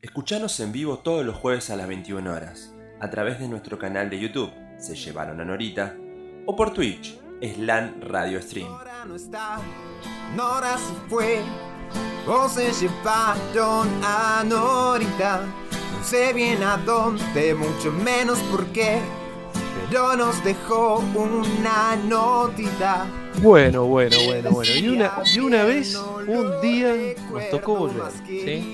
Escuchanos en vivo todos los jueves a las 21 horas, a través de nuestro canal de YouTube, Se Llevaron a Norita, o por Twitch, Slan Radio Stream. Nora no está, Nora se fue, o se llevaron a Norita. No sé bien a dónde, mucho menos por qué, pero nos dejó una notita. Bueno, bueno, bueno, bueno. Y una, y una vez, un día, nos tocó volver. ¿sí?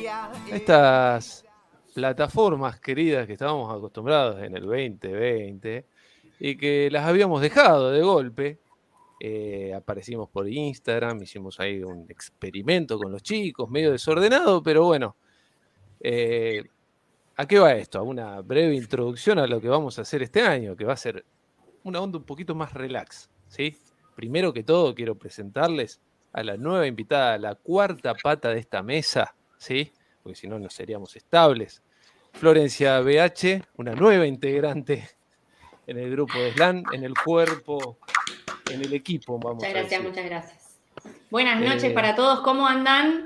Estas plataformas queridas que estábamos acostumbrados en el 2020 y que las habíamos dejado de golpe. eh, aparecimos por Instagram, hicimos ahí un experimento con los chicos, medio desordenado, pero bueno. eh, ¿A qué va esto? A una breve introducción a lo que vamos a hacer este año, que va a ser una onda un poquito más relax, ¿sí? Primero que todo, quiero presentarles a la nueva invitada, la cuarta pata de esta mesa, ¿sí? Porque si no, no seríamos estables. Florencia BH, una nueva integrante en el grupo de SLAN, en el cuerpo, en el equipo, vamos Muchas gracias, muchas gracias. Buenas noches Eh, para todos, ¿cómo andan?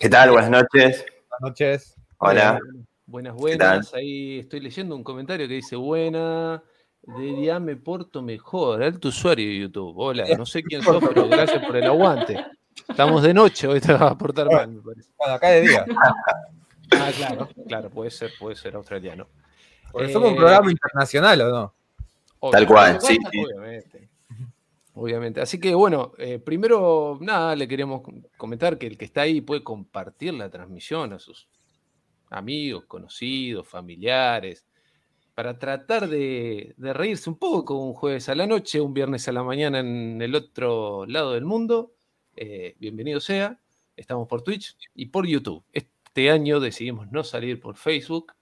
¿Qué tal? Buenas noches. Buenas noches. Hola. Buenas, buenas. Ahí estoy leyendo un comentario que dice, buena, de día me porto mejor. Alto usuario de YouTube. Hola, no sé quién sos, pero gracias por el aguante. Estamos de noche, hoy te vas a portar mal, me parece. Bueno, acá de día. Ah, claro, claro, puede ser, puede ser australiano. Porque somos un Eh, programa internacional, ¿o no? Tal cual, sí, Obviamente, sí. Obviamente. Obviamente. Así que bueno, eh, primero, nada, le queremos comentar que el que está ahí puede compartir la transmisión a sus amigos, conocidos, familiares, para tratar de, de reírse un poco un jueves a la noche, un viernes a la mañana en el otro lado del mundo. Eh, bienvenido sea. Estamos por Twitch y por YouTube. Este año decidimos no salir por Facebook.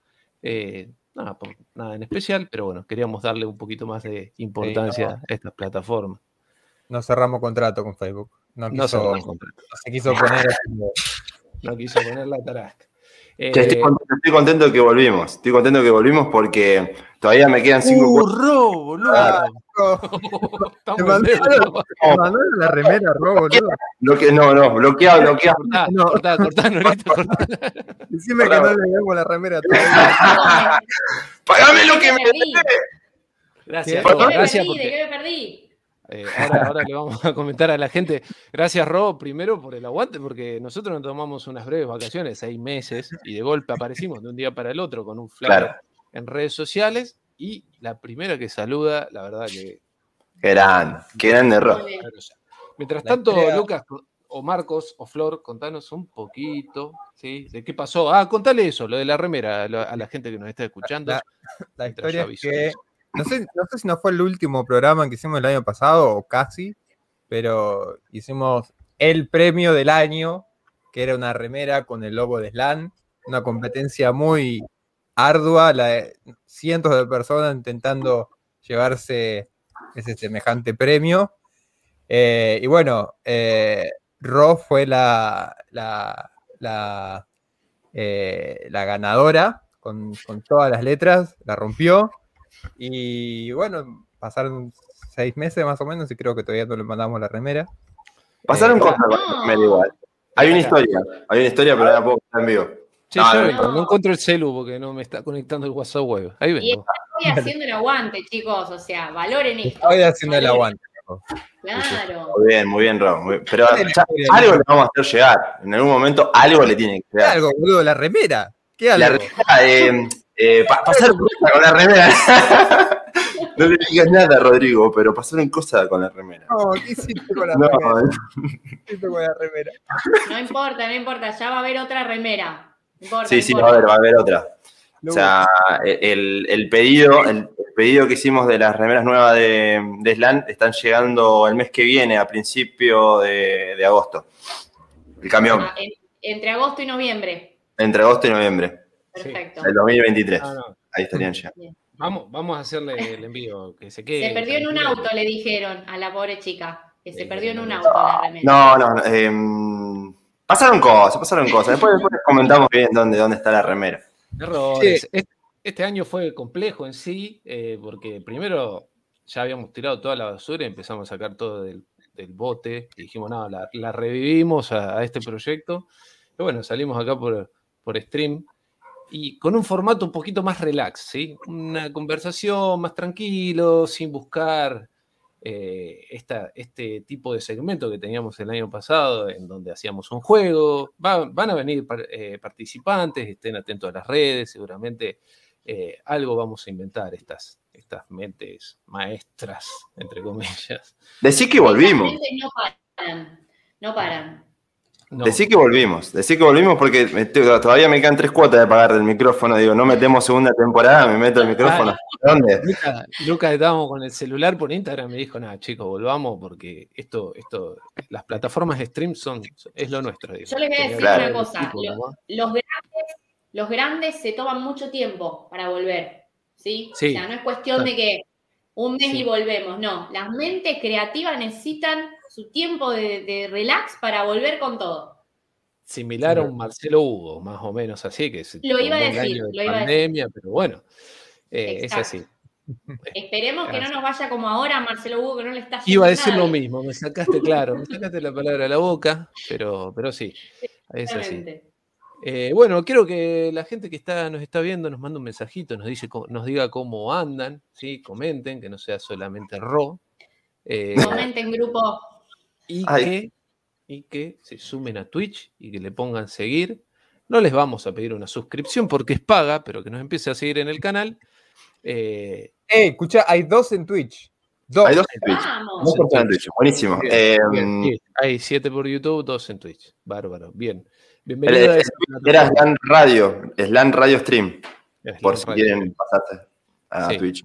eh, nada, por nada en especial, pero bueno, queríamos darle un poquito más de importancia no. a estas plataformas. No cerramos contrato con Facebook. No No, quiso, cerramos contrato, no se quiso poner como- no quiso poner la tarasca. Che, estoy, Eh, contento, estoy contento que volvimos. Estoy contento que volvimos porque todavía me quedan cinco ¡Uh, cuotas. Ro, boludo! Ah, Te mandaron, deuda. te mandaron la remera, Ro, boludo. Bloque- no, no, bloqueado, bloqueado. Cortá, No. cortá, cortá, Norita, cortá. Decime que no le demos la remera todavía. ¡Pagame lo que ¿De me me? Gracias, ¿De Ro, ¿De qué me gracias perdí? ¿De qué me perdí? Eh, ahora, ahora le vamos a comentar a la gente. Gracias, Ro, primero por el aguante, porque nosotros nos tomamos unas breves vacaciones, seis meses, y de golpe aparecimos de un día para el otro con un flyer Claro. en redes sociales. Y la primera que saluda, la verdad que Qué grande, qué grande error. Ole. Mientras tanto, Lucas o Marcos o Flor, contanos un poquito, ¿sí? ¿De qué pasó? Ah, contale eso, lo de la remera, a la, gente que nos está escuchando. La- La historia es que. No sé, no sé si no fue el último programa que hicimos el año pasado o casi, pero hicimos el premio del año, que era una remera con el logo de Slan, una competencia muy ardua, cientos de personas intentando llevarse ese semejante premio. Eh, y bueno, eh, Ro fue la, la, la, eh, la ganadora con, con todas las letras, la rompió. Y bueno, pasaron seis meses más o menos y creo que todavía no le mandamos la remera. Pasaron Eh, cosas con la remera igual. Hay una historia, hay una historia, pero no la puedo contar en vivo. Sí, No, yo no, vengo, no. no. encuentro el celu porque no me está conectando el WhatsApp web. Ahí Y vengo. estoy haciendo el aguante, chicos, o sea, valoren esto. Estoy haciendo el aguante. Claro. Muy bien, muy bien, muy- Pero algo le vamos a hacer llegar. En algún momento algo le tiene que ¿Qué llegar. algo, boludo? ¿La remera? ¿Qué algo? La remera, eh, eh, pa- pasaron cosas con la remera. no le digas nada, Rodrigo, pero pasaron cosas con la remera. No, ¿qué hiciste con la No, remera? ¿Qué hiciste con la remera? No importa, no importa, ya va a haber otra remera. No importa, sí, no sí, va a haber, va a haber otra. O sea, el, el pedido, el, el pedido que hicimos de las remeras nuevas de, de Slan están llegando el mes que viene, a principio de, de agosto. El camión, Ah, en- entre agosto y noviembre. entre agosto y noviembre Perfecto. del 2023. No, no. Ahí estarían llegando. Vamos, vamos a hacerle el envío, que se quede. Se perdió en un auto, le dijeron a la pobre chica. Que se perdió en no, un no. auto la remera. No, no, no, em, pasaron cosas, pasaron cosas. Después, después comentamos bien dónde, dónde está la remera. Errores. Este, este año fue complejo en sí, eh, porque primero ya habíamos tirado toda la basura y empezamos a sacar todo del, del bote. Y dijimos, no, la, la revivimos a, a este proyecto. Y bueno, salimos acá por, por stream y con un formato un poquito más relax, ¿sí? Una conversación más tranquilo, sin buscar eh, esta, este tipo de segmento que teníamos el año pasado, en donde hacíamos un juego. Va- van a venir par- eh, participantes, estén atentos a las redes, seguramente eh, algo vamos a inventar, estas, estas mentes maestras, entre comillas. Decí que volvimos. No paran. No paran. No, Decí que volvimos, decí que volvimos porque me- todavía me quedan tres cuotas de pagar del micrófono. Digo, no metemos segunda temporada, me meto el micrófono. ¿Dónde? Luca, Luca, estábamos con el celular por Instagram me dijo, nada, chicos, volvamos porque esto, esto, las plataformas de stream son, es lo nuestro. digo. Yo les voy a decir Claro. una cosa. Los grandes, los grandes se toman mucho tiempo para volver. ¿sí? Sí. O sea, no es cuestión de que un mes Sí. y volvemos. No, las mentes creativas necesitan su tiempo de, de relax para volver con todo. Similar a un Marcelo Hugo, más o menos así, que se Lo iba a decir, año de lo iba a decir. pandemia, pero bueno, eh, es así. Esperemos que no nos vaya como ahora Marcelo Hugo, que no le está Iba a decir nada lo mismo, me sacaste, claro, me sacaste la palabra a la boca, pero, pero sí, es así. Exactamente. Eh, bueno, quiero que la gente que está, nos está viendo nos mande un mensajito, nos, dice, nos diga cómo andan, ¿sí? comenten, que no sea solamente ro. eh, Comenten grupo. Y, Ay. que, y que se sumen a Twitch y que le pongan seguir. No les vamos a pedir una suscripción porque es paga, pero que nos empiece a seguir en el canal. Eh, Eh, escucha, hay dos en Twitch. Dos. Hay dos en Twitch. Vamos. Dos personas en Twitch. Buenísimo. Bien, Eh, bien, sí, hay siete por YouTube, dos en Twitch. Bárbaro, bien. Bienvenido era. Slan Radio, Slan Radio Stream, Es por si radio. quieren pasarse a Sí. Twitch.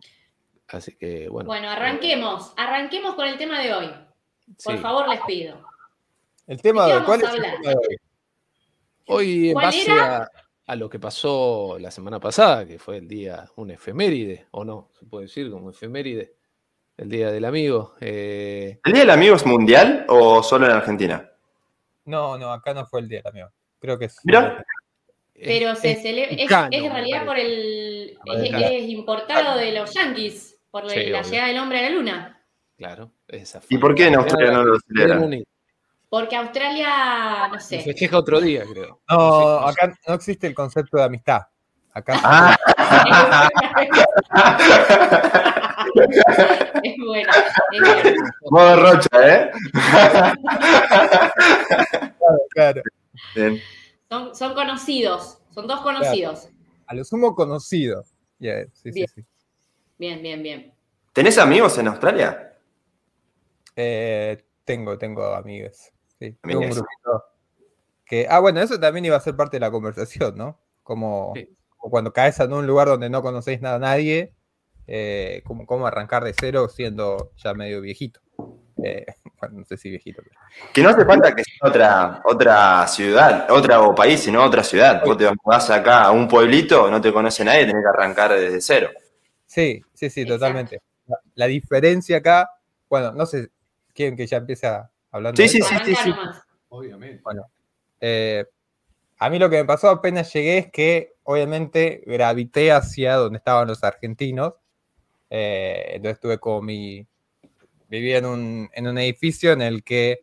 Así que, bueno. Bueno, arranquemos. Arranquemos con el tema de hoy. Por sí. favor, les pido. El tema ¿De ¿cuál es el tema de hoy? Hoy, en ¿Cuál base a, a lo que pasó la semana pasada, que fue el día, un efeméride, o no, se puede decir como efeméride, el día del amigo. eh, ¿El Día del Amigo es mundial o solo en Argentina? No, no, acá no fue el día, amigo. Creo que es. Mira. Pero es- se celebra. Es, en realidad por el. Es, importado de los yankees. Por la- Sí, la obvio. llegada del hombre a la luna. Claro, esa ¿Y por qué en Australia no lo celebran? Porque Australia, no Se sé. festeja otro día, creo. No, sé. acá no existe el concepto de amistad. Acá Ah, es bueno. Es bueno. modo Rocha, ¿eh? claro, Bien. Son, son conocidos. Son dos conocidos. a lo sumo conocido. Yeah, sí, sí, Bien. sí. Bien, bien, bien. ¿Tenés amigos en Australia? Eh, tengo, tengo amigos. Sí, tengo un grupito que, ah, bueno, eso también iba a ser parte de la conversación, ¿no? Como, Sí. como cuando caes en un lugar donde no conocéis nada a nadie, eh, como, como arrancar de cero siendo ya medio viejito. Eh, bueno, no sé si viejito. pero- Que no hace falta que sea otra, otra ciudad, otra o país, sino otra ciudad. Vos te vas acá a un pueblito, no te conoce nadie, tenés que arrancar desde cero. Sí, sí, sí, totalmente. La, la diferencia acá, bueno, no sé, quieren que ya empiece a- hablando Sí, de sí, esto? sí. Obviamente. Eh, a mí lo que me pasó apenas llegué es que obviamente gravité hacia donde estaban los argentinos. Eh, entonces tuve como mi... Vivía en un, en un edificio en el que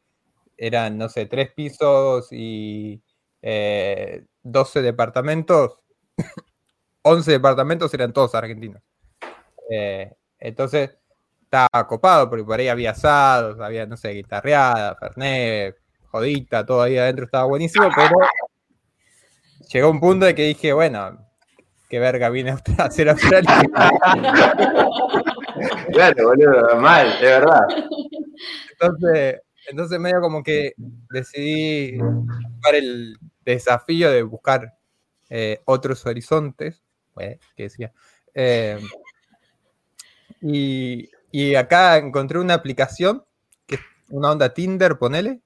eran, no sé, tres pisos y eh, 12 departamentos. 11 departamentos eran todos argentinos. Eh, entonces estaba copado porque por ahí había asados, había, no sé, guitarreada, fernet, jodita, todo ahí adentro estaba buenísimo, pero llegó un punto de que dije, bueno, qué verga viene a hacer Australia. Claro, boludo, mal, es verdad. Entonces, entonces medio como que decidí buscar el desafío de buscar eh, otros horizontes, eh, que decía. Eh, y, y acá encontré una aplicación, que es una onda Tinder, ponele,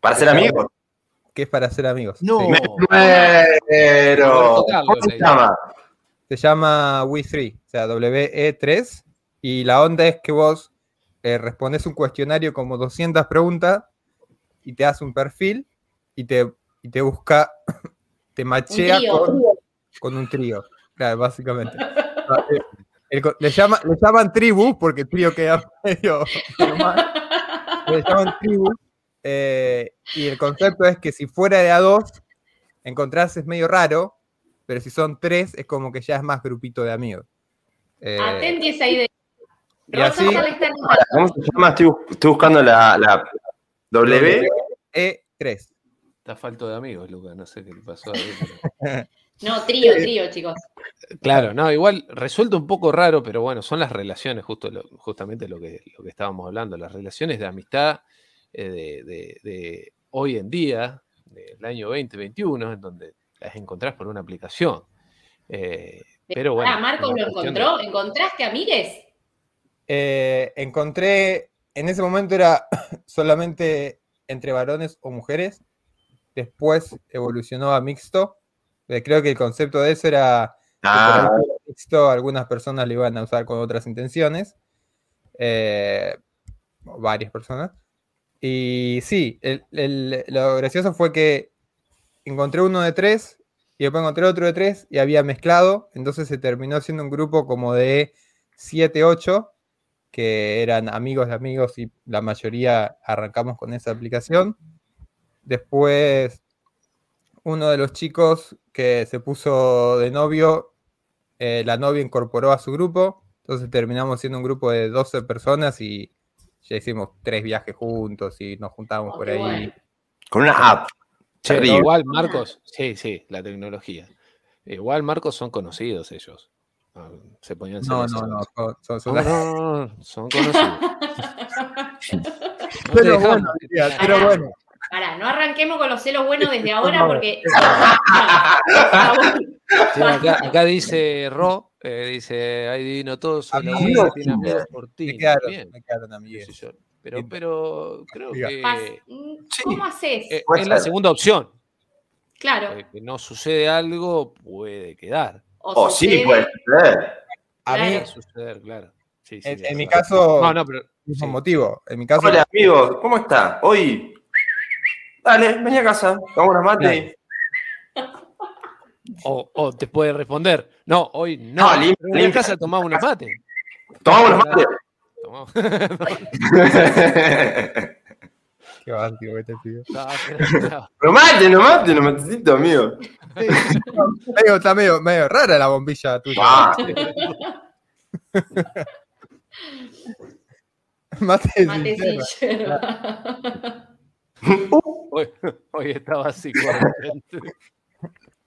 Para ser amigos. que es para hacer amigos. No. Sí. ¿cómo se llama? Se llama We3, o sea, WE3, y la onda es que vos eh, respondes un cuestionario como 200 preguntas y te hace un perfil y te, y te busca, te machea con, con un trío, claro, básicamente. El le, llama, le llaman tribu porque trío queda medio normal. Le llaman tribu. eh, y el concepto es que si fuera de a dos, encontrarse es medio raro, pero si son tres es como que ya es más grupito de amigos. Eh, Atenti esa idea. y así- ¿Cómo se llama? Estoy buscando la, la W. E3. Está falto de amigos, Lucas, no sé qué le pasó a él. pero- No, trío, trío, chicos. Claro, no, igual resulta un poco raro, pero bueno, son las relaciones, justo lo- justamente lo que, lo que estábamos hablando, las relaciones de amistad eh, de, de- de hoy en día, del año 2021, en donde las encontrás por una aplicación. Eh, pero bueno. Ah, Marcos lo de- encontró. ¿Encontraste amigues? Eh, encontré, en ese momento era solamente entre varones o mujeres, después evolucionó a mixto. Eh, creo que el concepto de eso era que por Ah, mixto algunas personas lo iban a usar con otras intenciones, eh, varias personas. Y sí, el- el- lo gracioso fue que encontré uno de tres y después encontré otro de tres y había mezclado, entonces se terminó siendo un grupo como de 7, 8, que eran amigos de amigos y la mayoría arrancamos con esa aplicación. Después, uno de los chicos que se puso de novio, eh, la novia incorporó a su grupo, entonces terminamos siendo un grupo de 12 personas y ya hicimos tres viajes juntos y nos juntábamos Oh, por ahí. bueno. con una app. Igual Marcos, sí, sí, la tecnología. Igual Marcos son conocidos ellos. Ah, Se ponían No, celosos. no, no, son- son- son- No, no, no, no, son conocidos. No Pero bueno, pero bueno. Pará, no arranquemos con los celos buenos desde ahora porque. Sí, acá, acá dice Ro, eh, dice, ay divino todo, soy la Amigos, que tiene amigos por ti. Me quedaron, me yo. Pero, pero creo que Pas- mm, Sí. ¿Cómo haces? eh, es la segunda opción. claro. Eh, que no sucede algo, puede quedar. O sí, sucede- puede ser. A mí, Puede suceder, claro. Sí, sí, en, sí, mi caso, No, no, pero. mismo sí. motivo. En mi caso, Hola, amigos, ¿cómo está? Hoy. Dale, vení a casa, vamos una mate. O, o te puede responder, no, hoy no. No, limpia, pero en limpia. casa tomamos unos mates. Tomamos una mate. Tomamos- qué básico que te pido. No, no. No mate, no mate, no matecito, amigo. Medio- está medio, medio rara la bombilla tuya. Ah, Mate Mate sin yerba. Hoy, hoy está básico.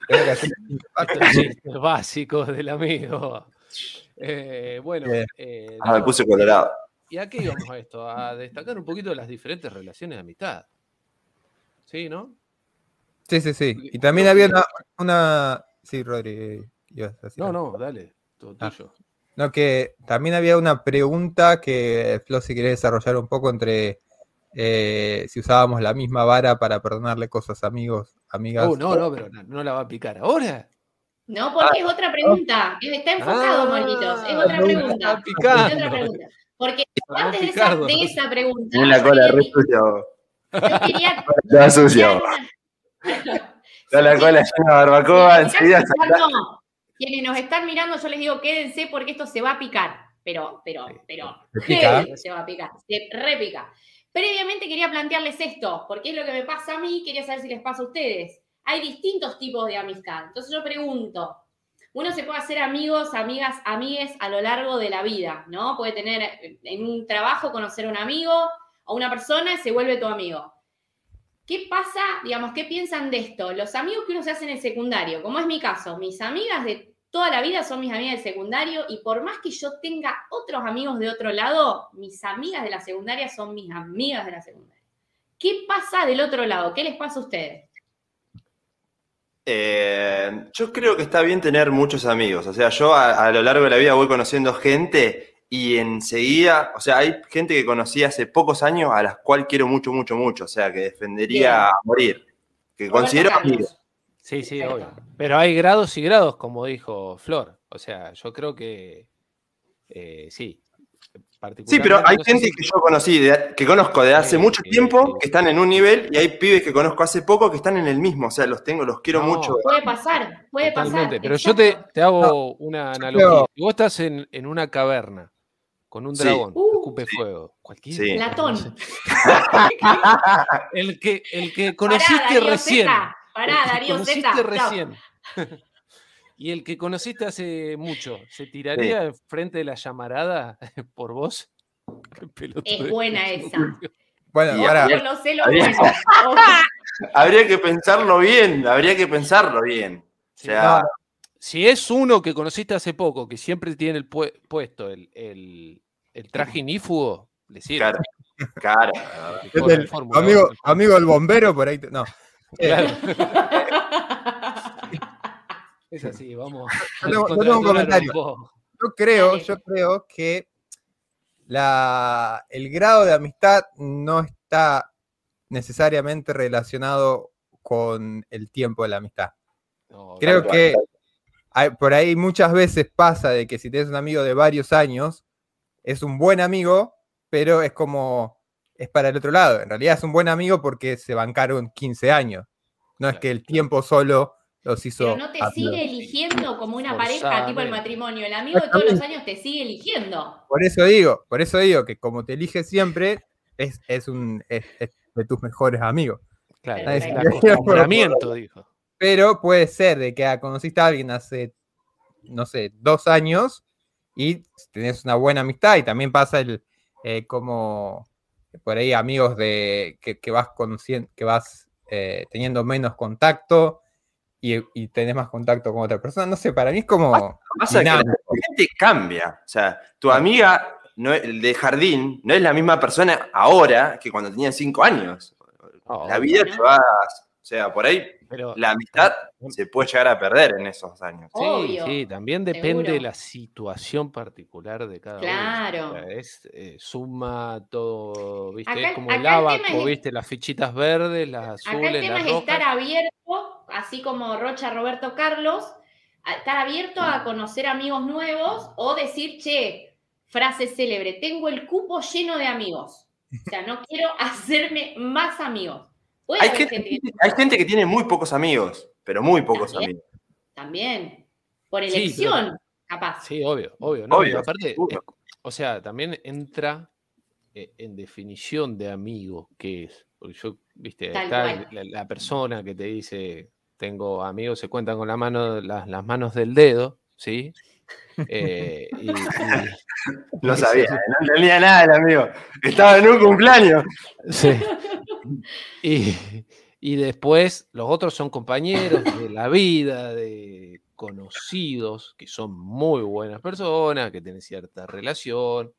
Tengo que hacer- Estos chistes básicos del amigo. Eh, bueno, eh, ah, me puse colorado. ¿y a qué íbamos a esto? A destacar un poquito las diferentes relaciones de amistad. ¿Sí, no? Sí, sí, sí. Y también había una, una... Sí, Rodri, No, no, dale, todo Ah. tuyo. No, que también había una pregunta que Flo si quería desarrollar un poco entre eh, si usábamos la misma vara para perdonarle cosas a amigos, amigas. Uh, no, no, pero no, no la va a picar ahora. No, porque es otra pregunta. Está enfocado, Ah, Marquitos. Es otra no, pregunta. está Es otra pregunta. Porque antes de esa, de esa pregunta, Tiene la yo cola re sucia. yo quería Está tirar Está la cola llena de barbacoa, una- enseguida Quienes nos están mirando, yo les digo, quédense porque esto se va a picar. Pero, pero, pero, ¿Se pica? se va a picar. Se repica. Previamente quería plantearles esto, porque es lo que me pasa a mí, quería saber si les pasa a ustedes. Hay distintos tipos de amistad. Entonces yo pregunto, uno se puede hacer amigos, amigas, amigues a lo largo de la vida, ¿no? Puede tener eh, en un trabajo conocer a un amigo o una persona y se vuelve tu amigo. ¿Qué pasa, digamos, qué piensan de esto? Los amigos que uno se hace en el secundario, como es mi caso, mis amigas de toda la vida son mis amigas del secundario y por más que yo tenga otros amigos de otro lado, mis amigas de la secundaria son mis amigas de la secundaria. ¿Qué pasa del otro lado? ¿Qué les pasa a ustedes? Eh, yo creo que está bien tener muchos amigos. O sea, yo a, a lo largo de la vida voy conociendo gente y enseguida, o sea, hay gente que conocí hace pocos años a las cuales quiero mucho, mucho, mucho. O sea, que defendería a morir. Que Roberto considero Carlos. amigos. Sí, sí, obvio. Pero hay grados y grados, como dijo Flor. O sea, yo creo que eh, sí. Sí, pero hay no gente si- que yo conocí, de- que conozco de hace Sí, mucho sí, tiempo, sí. que están en un nivel, y hay pibes que conozco hace poco que están en el mismo. O sea, los tengo, los quiero No. mucho. Puede pasar, puede Totalmente. pasar. Pero yo te, te hago una analogía. creo- Si vos estás en, en una caverna con un Sí. dragón, Uh, escupe fuego, cualquiera. Sí. Platón. El que, el que Pará, conociste Darío recién. Zeta, Pará, El que Darío Z. y el que conociste hace mucho, ¿se tiraría enfrente de la llamarada por vos? Es buena esa. Bueno, Y ahora, habría- Conocé lo habría- bueno. Habría que pensarlo bien, habría que pensarlo bien. O Sí, sea, no, Si es uno que conociste hace poco, que siempre tiene el pue- puesto el, el- el traje inífugo, le sirve. claro, claro. El amigo, 1. amigo el bombero por ahí. te- No. Claro. Es así, vamos. Yo tengo- yo contra tengo un comentario. Yo creo, yo creo que la, el grado de amistad no está necesariamente relacionado con el tiempo de la amistad. No, Creo que hay- por ahí muchas veces pasa de que si tienes un amigo de varios años, es un buen amigo, pero es como, es para el otro lado. En realidad es un buen amigo porque se bancaron 15 años. No es que el tiempo solo los hizo. Pero no te sigue eligiendo como una pareja, tipo el matrimonio. El amigo de todos los años te sigue eligiendo. Por eso digo, por eso digo que como te elige siempre, es, es un es- es de tus mejores amigos. Claro, el dijo. Pero puede ser de que conociste a alguien hace, no sé, dos años y tenés una buena amistad y también pasa el eh, como por ahí amigos de que, que vas conociendo, que vas eh, teniendo menos contacto y, y tenés más contacto con otra persona. No sé, para mí es como Pasa que la gente cambia. O sea, tu amiga no de jardín no es la misma persona ahora que cuando tenía cinco años. Oh, La vida te va. O sea, por ahí pero- la amistad se puede llegar a perder en esos años. Sí, Obvio, sí, también depende seguro. de la situación particular de cada Claro. uno. O sea, es eh, suma todo, ¿viste? Acá- es como el acá abaco, ¿viste? Las fichitas verdes, las Acá azules, el tema las es rojas. estar abierto, así como Rocha Roberto Carlos, estar abierto a conocer amigos nuevos o decir, che, frase célebre, tengo el cupo lleno de amigos. O sea, no quiero hacerme más amigos. Puede Hay haber gente, gente que hay gente que tiene muy pocos amigos, pero muy pocos También. amigos. también, por Sí, elección, capaz. Sí, obvio, obvio. ¿no? Obvio, aparte, es- o sea, también entra eh, en definición de amigo, que es? Porque yo, viste, Tal está la persona que te dice, tengo amigos, se cuentan con la mano, las, las manos del dedo, ¿sí? Eh, y- y- No sabía, no entendía nada el amigo. Estaba en un cumpleaños. Sí. Y, y después los otros son compañeros de la vida, de conocidos, que son muy buenas personas, que tienen cierta relación.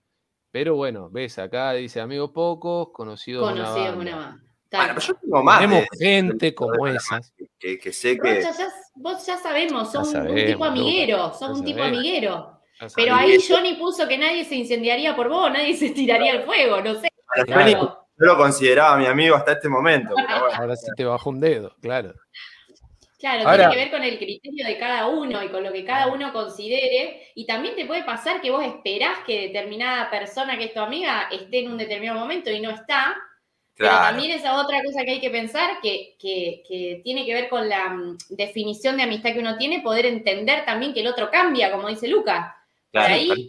Pero bueno, ves acá, dice amigos pocos, conocidos una Conocido banda. una más. Bueno, pero yo tengo más. Tenemos de- gente como esas. que, que sé que. Rocha, ya- vos ya sabemos, sos Ya un- un tipo amiguero, ya un tipo sabemos. amiguero. Pero ahí Johnny puso que nadie se incendiaría por vos, nadie se tiraría al fuego, no sé. Claro. Yo lo consideraba mi amigo hasta este momento. pero bueno. Ahora sí te bajo un dedo, claro. Claro, Ahora- tiene que ver con el criterio de cada uno y con lo que cada uno considere. Y también te puede pasar que vos esperás que determinada persona que es tu amiga esté en un determinado momento y no está. Pero también esa otra cosa que hay que pensar, que, que- que tiene que ver con la mm, definición de amistad que uno tiene, poder entender también que el otro cambia, como dice Luca. Por Claro, ahí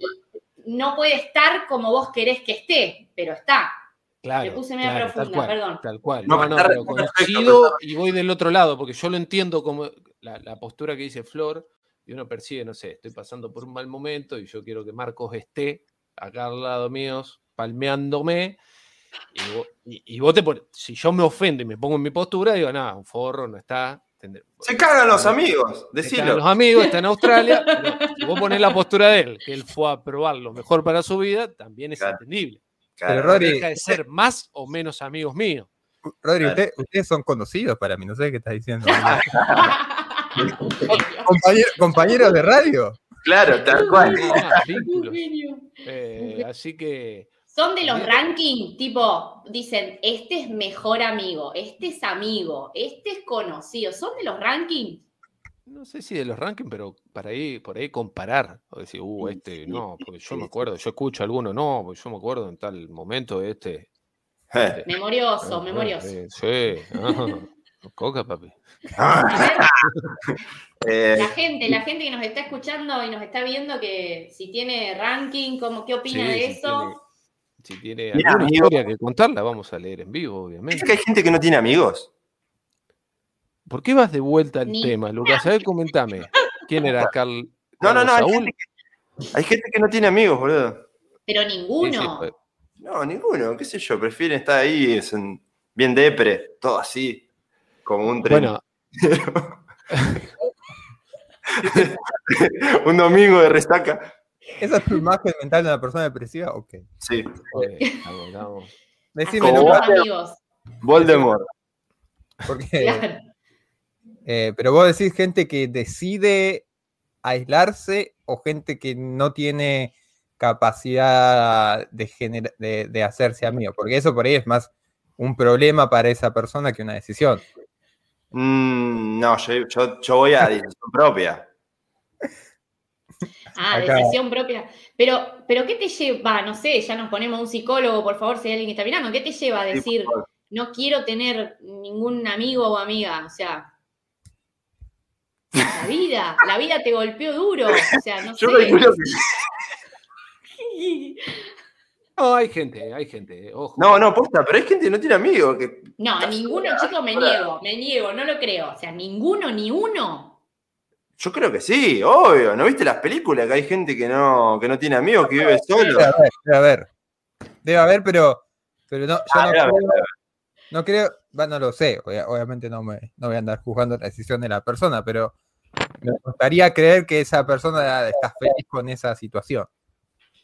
no puede estar como vos querés que esté, pero está. Claro, Me puse media claro, tal profunda, cual, perdón. Tal cual. No, No, no, pero coincido y voy del otro lado, porque yo lo entiendo como la, la postura que dice Flor, y uno percibe, no sé, estoy pasando por un mal momento y yo quiero que Marcos esté acá al lado mío, palmeándome, y vos, y- y vos te pones, si yo me ofendo y me pongo en mi postura, digo, nada, un forro no está. Se cagan los amigos, decilo. los amigos, está en Australia, pero si vos pones la postura de él, que él fue a probar lo mejor para su vida, también es Claro. entendible. Claro. Pero Rodri, Deja de ser más o menos amigos míos. Rodri, Claro. usted- ustedes son conocidos para mí, no sé qué estás diciendo. Compañero- compañeros de radio. Claro, tal cual. Ah. Eh, así que Son de los rankings, tipo, dicen, este es mejor amigo, este es amigo, este es conocido. ¿Son de los rankings? no sé si de los rankings, pero para ahí, por ahí comparar. O decir, uh, este, sí, no, porque yo me acuerdo, yo escucho a alguno, no, porque yo me acuerdo en tal momento de este. Eh, Memorioso, Ah, memorioso. eh, Sí, ajá. Coca, papi. A ver, eh, la gente, la gente que nos está escuchando y nos está viendo, que si tiene ranking, como, ¿qué opina Sí, de si eso? tiene- Si tiene Mira, alguna amigo. historia que contar, la vamos a leer en vivo, ¿Viste obviamente. que hay gente que no tiene amigos? ¿Por qué vas de vuelta al Ni- tema, Lucas? A ver, comentame. ¿Quién era Carl? No, no, no, hay gente, que, hay gente que no tiene amigos, boludo. Pero Sí, sí, ninguno. pues, No, ninguno, qué sé yo, prefieren estar ahí, bien depre, todo así, como un tren. Bueno, un domingo de resaca. ¿Esa es tu imagen mental de una persona depresiva? Ok. Sí, eh, estamos- estamos- Decime, Como amigos. Voldemort. porque, Claro. eh, pero vos decís gente que decide aislarse o gente que no tiene capacidad de, genera- de, de hacerse amigo, porque eso por ahí es más un problema para esa persona que una decisión. Mm, no, yo, yo, yo voy a decisión propia. Ah, Acá. decisión propia. Pero, pero ¿qué te lleva? No sé, ya nos ponemos un psicólogo, por favor, si hay alguien que está mirando. ¿Qué te lleva a decir, no quiero tener ningún amigo o amiga? O sea, la vida, la vida te golpeó duro. O sea, no Yo sé. calculo que- No, hay gente, hay gente, ojo. No, no, posta, pero hay gente que no tiene amigos. Que... No, a ninguno, chicos, me niego, me niego, no lo creo. O sea, ninguno, ni uno. Yo creo que sí, obvio. ¿No viste las películas que hay gente que no, que no tiene amigos, que vive solo? Debe haber, debe haber. Debe haber, pero, pero no, yo Ah, no, creo, no creo, va, no lo sé, obvia- obviamente no, me, no voy a andar juzgando la decisión de la persona, pero me gustaría creer que esa persona está feliz con esa situación.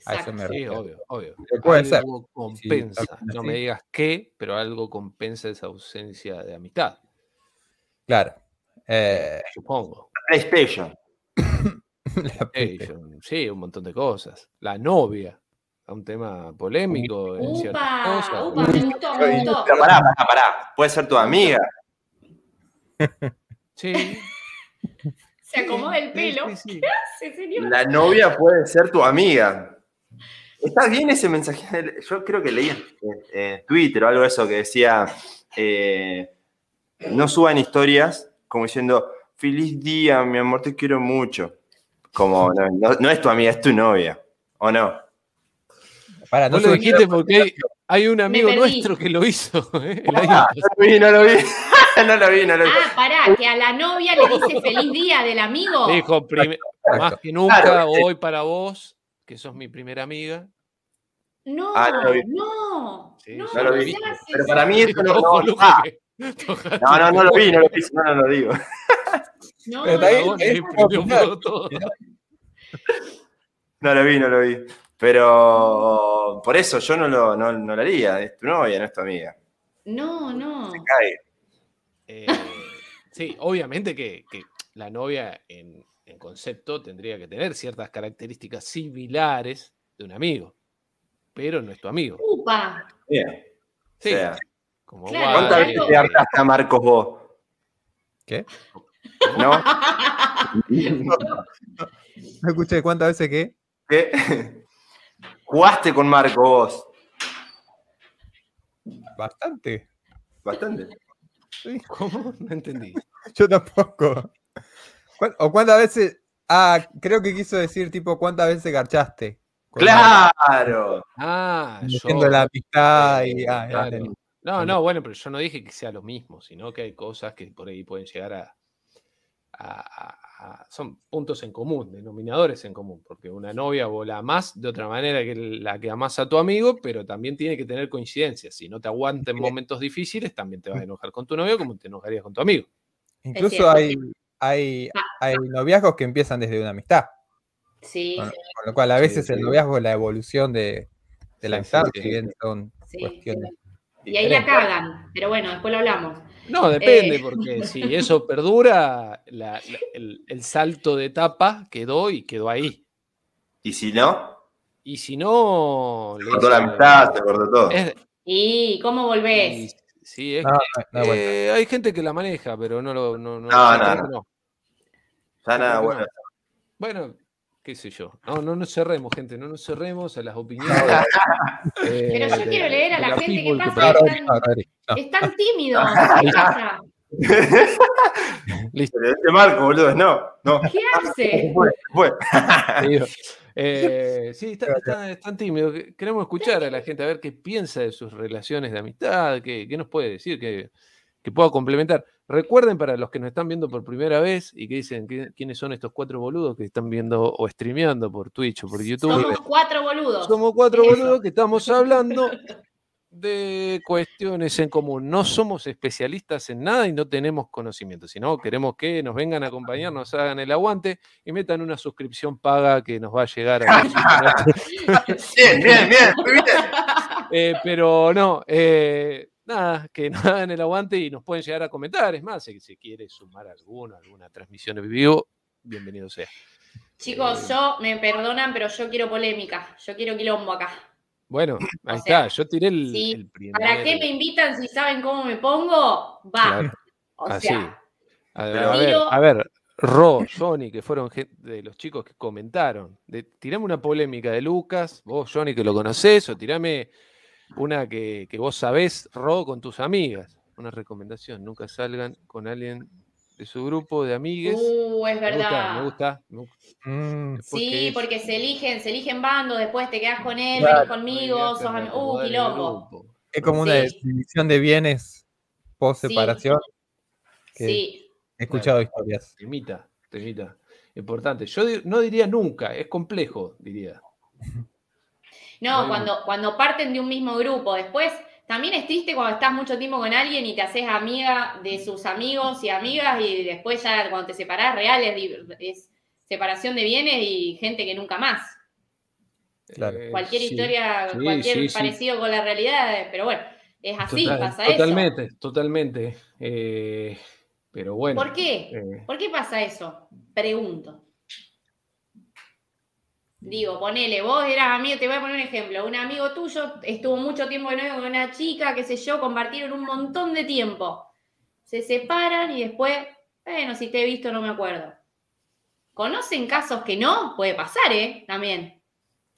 A eso Exacto. me Sí, obvio, obvio. Puede ser. algo compensa. también no me digas qué, pero algo compensa esa ausencia de amistad, Claro. Eh, supongo. PlayStation. la yo- sí, un montón de cosas. La novia, un tema polémico en ciertas Upa, cosas. upa, me gustó, me gustó. Pero pará, pará, pará. Puede ser tu amiga. Sí. Se acomoda el pelo. sí, sí. Sí, señor. La novia puede ser tu amiga. Está bien ese mensaje. Yo creo que leí en, en Twitter o algo de eso que decía: eh, no suban historias como diciendo, feliz día, mi amor, te quiero mucho. Como, no, no- no es tu amiga, es tu novia. ¿O no? Para, No no lo dijiste porque hay, hay un amigo nuestro que lo hizo ¿eh? Ah, no lo vi, no lo vi. no lo vi, no lo vi. Ah, pará, que a la novia le dice feliz día del amigo. Dijo, "Prime- más que nunca, Claro, hoy para vos, que sos mi primera amiga. No, Ah, no no, Sí, no, No lo vi. Pero para mí eso no, no, no, no, no lo vi, no lo vi, no, no lo digo. No, Pero no, está bien, no, Dragón, ahí es prendió popular. fuego todo. No lo vi, no lo vi. Pero por eso yo no lo, no, no lo haría. Es tu novia, no es tu amiga. no, no. Cae. Eh, sí, obviamente que, que la novia en, en concepto tendría que tener ciertas características similares de un amigo, pero no es tu amigo. Upa. Bien. Sí, O sea, como Claro, Wally, ¿Cuántas veces te hartaste a Marcos vos? ¿Qué? ¿No? No escuché cuántas veces que. ¿Qué? ¿Jugaste con Marcos vos? Bastante. Bastante. ¿Cómo? No entendí. Yo tampoco. ¿Cuán- ¿O cuántas veces? Ah, creo que quiso decir tipo cuántas veces garchaste. ¡Claro! Ah, yo. Diciendo la amistad y. ah, Claro. No, no, bueno, pero yo no dije que sea lo mismo, sino que hay cosas que por ahí pueden llegar a. a- a- a- son puntos en común, denominadores en común, porque una novia vos la amás de otra manera que la que amás a tu amigo, pero también tiene que tener coincidencias. Si no te aguanta en momentos difíciles, también te vas a enojar con tu novio como te enojarías con tu amigo. Incluso hay, hay, hay noviazgos que empiezan desde una amistad. Sí, Con, con lo cual, a Sí, veces el noviazgo es la evolución de, de la Sí, amistad, sí, si bien son sí. cuestiones. Y ahí la cagan, pero bueno, después lo hablamos. No, depende, Eh. porque si eso perdura, la- la- el, el salto de etapa quedó y quedó ahí. Y si no, Y si no. se le cortó la amistad, se cortó todo. es- ¿Y cómo y- volvés? sí, es No, no vuelta. Eh, hay gente que la maneja, pero no lo. No, no, No, no, no. que no. Ya nada, que bueno. no. Bueno, qué sé yo. No, no nos cerremos, gente. No nos cerremos a las opiniones. eh, Pero yo de- quiero leer a la gente que pasa. están- no. Están tímidos. ¿Qué pasa? Listo. Pero este Marco, boludo, no, no. ¿Qué hace? Fue. te digo. Eh, sí, está- está- están tímidos. Que- Queremos escuchar a la gente a ver qué piensa de sus relaciones de amistad, qué, qué nos puede decir, que, que pueda complementar. Recuerden para los que nos están viendo por primera vez y que dicen "¿Qui- quiénes son estos cuatro boludos que están viendo o streameando por Twitch o por YouTube. Somos cuatro boludos. Somos cuatro Eso. boludos que estamos hablando de cuestiones en común. No somos especialistas en nada y no tenemos conocimiento, sino queremos que nos vengan a acompañar, nos hagan el aguante y metan una suscripción paga que nos va a llegar a Bien, bien, bien, bien. Eh, pero no, eh, nada, que nos hagan el aguante y nos pueden llegar a comentar. Es más, si se quiere sumar alguno, alguna transmisión en vivo, bienvenido sea. Chicos, yo, me perdonan, pero yo quiero polémica. Yo quiero quilombo acá. Bueno, ahí O sea, está, yo tiré el, sí, el primer. ¿Para qué me invitan si saben cómo me pongo? Va. Claro, O así. sea, A ver, a ver, Tiro- a ver, Ro, Johnny, que fueron de los chicos que comentaron. De, tirame una polémica de Lucas, vos, Johnny, que lo conocés, o tirame una que, que vos sabés, Ro, con tus amigas. Una recomendación, nunca salgan con alguien de su grupo de amigues. uh, es verdad. me gusta. me gusta. Mm, Sí, es- porque se eligen, se eligen bandos, después te quedas con él, Claro. venís conmigo, sos ami- Uh, quilombo. es como una Sí. división de bienes post separación. que Sí. He escuchado historias. Temita, temita. Importante. Yo no diría nunca, es complejo, diría. No, Muy cuando, cuando parten de un mismo grupo. Después, también es triste cuando estás mucho tiempo con alguien y te haces amiga de sus amigos y amigas y después ya cuando te separás, real es, separación de bienes y gente que nunca más. Claro. Eh, Cualquier sí, historia, sí, cualquier sí, sí. parecido con la realidad, pero bueno, es así, total- pasa eso. totalmente, totalmente. Eh, pero bueno. ¿Por qué? eh, ¿Por qué pasa eso? Pregunto. Digo, ponele, vos eras amigo, te voy a poner un ejemplo. Un amigo tuyo estuvo mucho tiempo de novio con una chica, qué sé yo, compartieron un montón de tiempo. Se separan y después, bueno, si te he visto no me acuerdo. ¿Conocen casos que no? Puede pasar, ¿eh? También.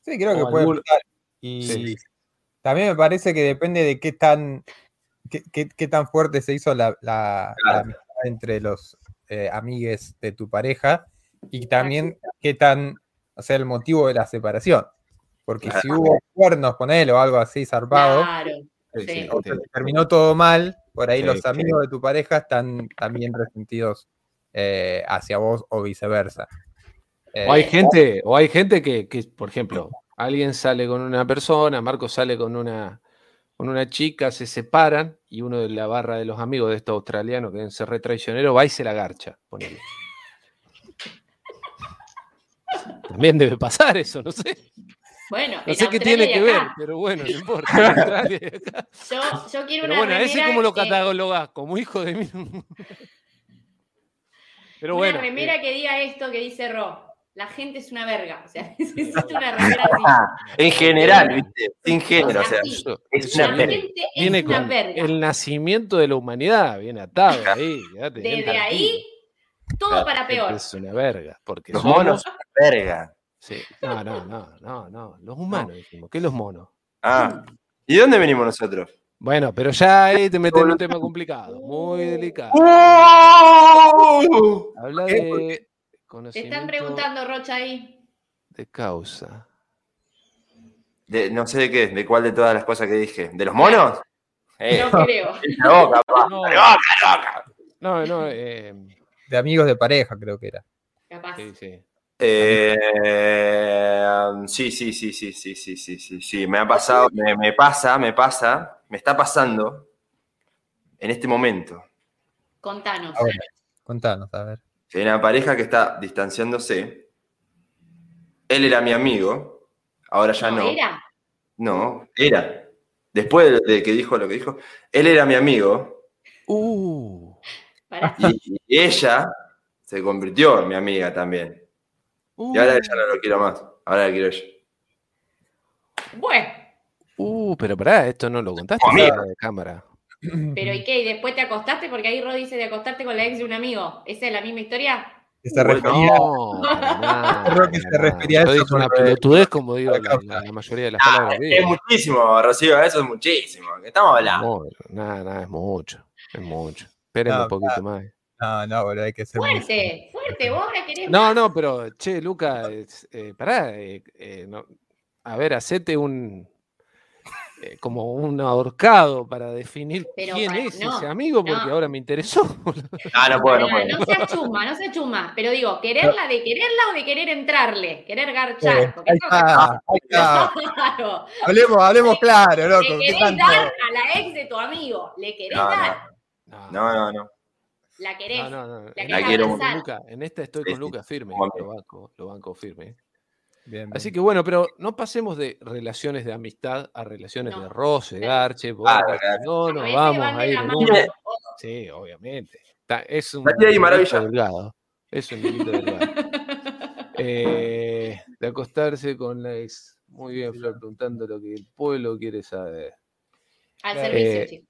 Sí, creo que O puede algún- pasar. Y Sí. también me parece que depende de qué tan, qué, qué- qué tan fuerte se hizo la, la- amistad entre los eh, amigues de tu pareja y también qué tan, o sea, el motivo de la separación. Porque si hubo cuernos con él o algo así zarpado, Claro. sí, Sí. sí, o sí. que terminó todo mal, por ahí Sí, los sí. amigos de tu pareja están también resentidos eh, hacia vos o viceversa. O hay Eh, gente, o hay gente que, que, por ejemplo, alguien sale con una persona, Marco sale con una, con una chica, se separan y uno de la barra de los amigos de estos australianos que deben ser re traicioneros va y se la garcha. ponele. También debe pasar eso, no sé. Bueno, No sé qué tiene que ver, pero bueno, no importa. Yo, yo quiero Pero una bueno, a ese como lo que- catalogás, como hijo de mí. Pero una bueno. remera eh, que diga esto que dice Ro. La gente es una verga. O sea, necesito una remera así. En general, ¿viste? Sin género, o sea. Es una La gente viene es una con verga. el nacimiento de la humanidad, viene atado ahí. Desde ahí, todo para peor. Es una verga, porque Los somos- monos, verga. Sí. No, no, no, no, no. Los humanos, dijimos. ¿Qué los monos? Ah. ¿Y de dónde venimos nosotros? Bueno, pero ya ahí te metes en un tema complicado, muy delicado. ¡Oh! Habla de Te conocimiento están preguntando, Rocha, ahí. de causa. De- no sé de qué, de cuál de todas las cosas que dije. ¿De los monos? Eh, No creo. la boca, pa. No, La boca, la boca. no, no, eh, de amigos de pareja, creo que era. Capaz. sí, sí. Eh, sí, sí, sí, sí, sí, sí, sí, sí, sí. Me ha pasado, me, me pasa, me pasa, me está pasando en este momento. Contanos. Contanos, a ver. Hay una pareja que está distanciándose. Él era mi amigo, ahora ya no. ¿Era? No, era. Después de, que dijo lo que dijo, él era mi amigo Uh, y ella se convirtió en mi amiga también. Uh, Y ahora ya no lo quiero más, ahora la quiero yo. Bueno, uh, pero pará, esto no lo contaste Amigo. fuera de cámara. pero ¿y qué? ¿Y después te acostaste? Porque ahí Ro dice de acostarte con la ex de un amigo. ¿Esa es la misma historia? Se refería No, nada, Creo que se nada. refería a Yo eso dije una pelotudez, como digo la la, la- mayoría de las Ah, palabras. es digo. muchísimo, Rocío, eso es muchísimo. ¿Qué estamos hablando? No, nada, nada, es mucho. Es mucho. Espérenme No, un poquito más. No, no, boludo, hay que ser muy- Fuerte, fuerte. Vos ahora querés No, más? no, pero, che, Luca, es- eh, pará. eh, eh, no. A ver, hacete un. eh, como un ahorcado para definir Pero quién para- es no, ese amigo, porque no. ahora me interesó. Ah, no puedo, no puedo. no seas chuma, no seas chuma. Pero digo, ¿quererla de quererla o de querer entrarle? Querer garchar. Eh, porque ahí está, ahí está. Claro. Hablemos, hablemos claro, loco. Le ¿qué querés tanto? dar a la ex de tu amigo. Le querés dar. No, No, no, no. La querés. no, no, no. La En, querés esta quiero con Luca, en esta estoy con Luca firme, lo banco, lo banco firme. Bien, Así bien. que bueno, pero no pasemos de relaciones de amistad a relaciones No. de roce, garche, claro. no nos vamos a ir. Sí, obviamente. Está- es un Maravilla. delgado. Es un hilito delgado. Eh, de acostarse con la ex. Muy bien, Flor, preguntando lo que el pueblo quiere saber. Al servicio, Eh, chicos.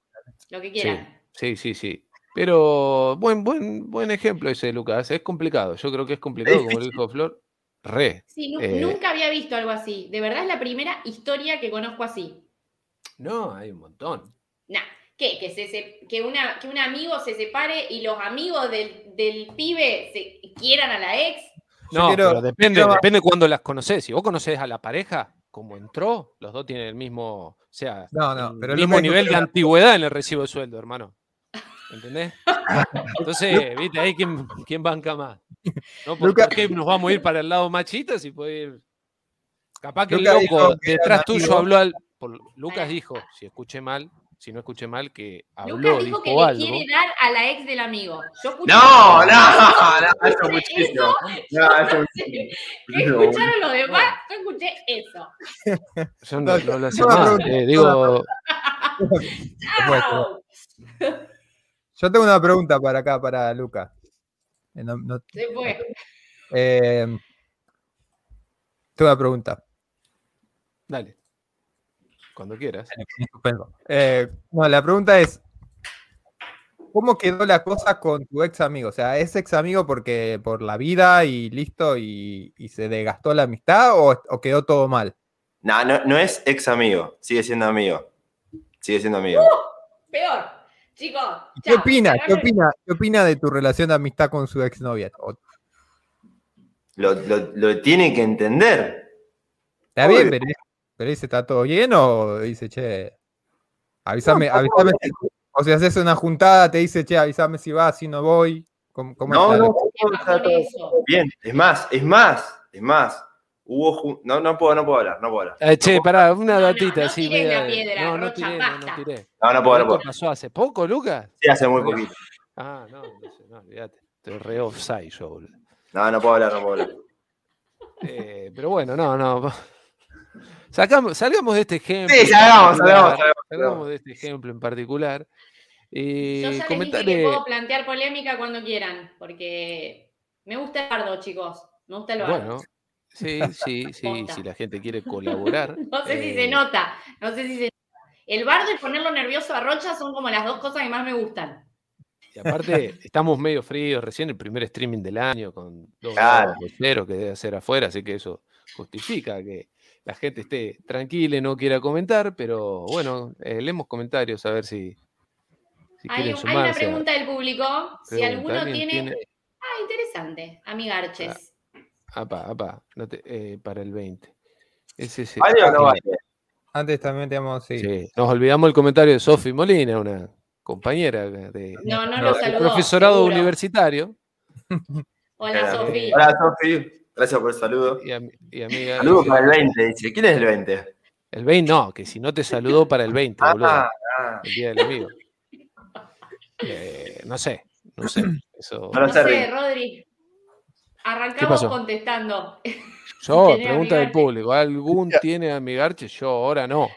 Lo que Sí, quieran. sí, sí, sí. Pero buen, buen, buen ejemplo ese, Lucas. Es complicado. Yo creo que es complicado, como lo dijo Flor. Re. Sí, nu- eh, nunca había visto algo así. De verdad es la primera historia que conozco así. No, hay un montón. Nah, ¿qué? Que, se, se- que, una, que un amigo se separe y los amigos del, del pibe se quieran a la ex. No, quiero- pero depende, quiero- depende cuando las conoces. Si vos conocés a la pareja, como entró, los dos tienen el mismo, o sea, No, no, el pero mismo Lucas, nivel de antigüedad en el recibo de sueldo, hermano. ¿Entendés? Entonces, viste, ahí quién, quién banca más. ¿No? ¿Por, Luca- por qué nos vamos a ir para el lado machita si puede ir? Capaz que Luca el loco detrás tuyo habló al. por- Lucas dijo, si escuché mal, si no escuché mal, que habló, Lucas dijo, dijo que algo. le quiere dar a la ex del amigo. Yo escuché No, no, no, eso muchísimo. eso. No, eso ¿Qué muchísimo. escucharon los demás? Yo escuché eso. Yo no, No, lo sé no, más. no, eh, no, digo, ¡Chao! Yo tengo una pregunta para acá, para Luca. Eh, no- no- Se fue. eh, tengo una pregunta. dale. Cuando quieras. Eh, no, la pregunta es: ¿Cómo quedó la cosa con tu ex amigo? O sea, ¿es ex amigo porque por la vida y listo y, y se desgastó la amistad o, o quedó todo mal? No, no, no es ex amigo, sigue siendo amigo. Sigue siendo amigo. Peor. Chicos. ¿Y ¿Qué chao. opina? ¿Qué opina? ¿Qué opina de tu relación de amistad con su exnovia? Lo, lo- lo tiene que entender. ¿Está bien? Pero, pero dice, ¿está todo bien? O dice, che, avísame, avísame. si- o si haces una juntada, te dice, che, avísame si vas, si no voy. ¿Cómo, cómo No, está? no, bien. Es más, es más, es más. Hubo no, no puedo, no puedo hablar, no puedo hablar. Eh, che, pará, una No, no, datita no así. media- piedra, no, no tiré, no, no tiré. No, no puedo, no ¿Esto puedo. pasó hace poco, Lucas? Sí, hace muy poquito. Ah, no, no sé, no, olvídate. Estoy re offside yo, boludo. No, no puedo hablar, no puedo hablar. Eh, pero bueno, no, no. Sacamos, salgamos de este ejemplo. Sí, salgamos, salgamos, salgamos, salgamos salgamos. de este ejemplo en particular. Y Yo ya les dije que puedo plantear polémica cuando quieran, porque me gusta el bardo, chicos. Me gusta el bardo. Bueno, sí, sí, sí, si la gente quiere colaborar. No sé si eh, se nota, no sé si se nota. El bardo y ponerlo nervioso a Rocha son como las dos cosas que más me gustan. Y aparte, estamos medio fríos, recién el primer streaming del año con dos Claro. cero que debe hacer afuera, así que eso justifica que la gente esté tranquila y no quiera comentar, pero bueno, eh, leemos comentarios a ver si, si Hay, quieren hay una pregunta del público. Si alguno ¿Alguien tiene... tiene- Ah, interesante. Amigarches. Apa, apa, no te- eh, para el 20. Ese es- ¿Vale o no vale? Antes también teníamos, sí. Sí, Nos olvidamos el comentario de Sofi Molina, una compañera de, No, no de lo saludó. profesorado seguro. universitario Hola, Hola, Sofía. Hola, Sofi. Gracias por el saludo. y, am- y amiga. Saludos para el 20, dice. ¿Quién es el 20? El 20, no, que si no te saludó para el 20, boludo, Ah, ah. el día del amigo. Eh, no sé, no sé. Eso. No sé. Rodri. ¿Qué Arrancamos contestando. Yo, ¿Tenés pregunta del amigarche? público, ¿algún tiene amigarche? Yo ahora no.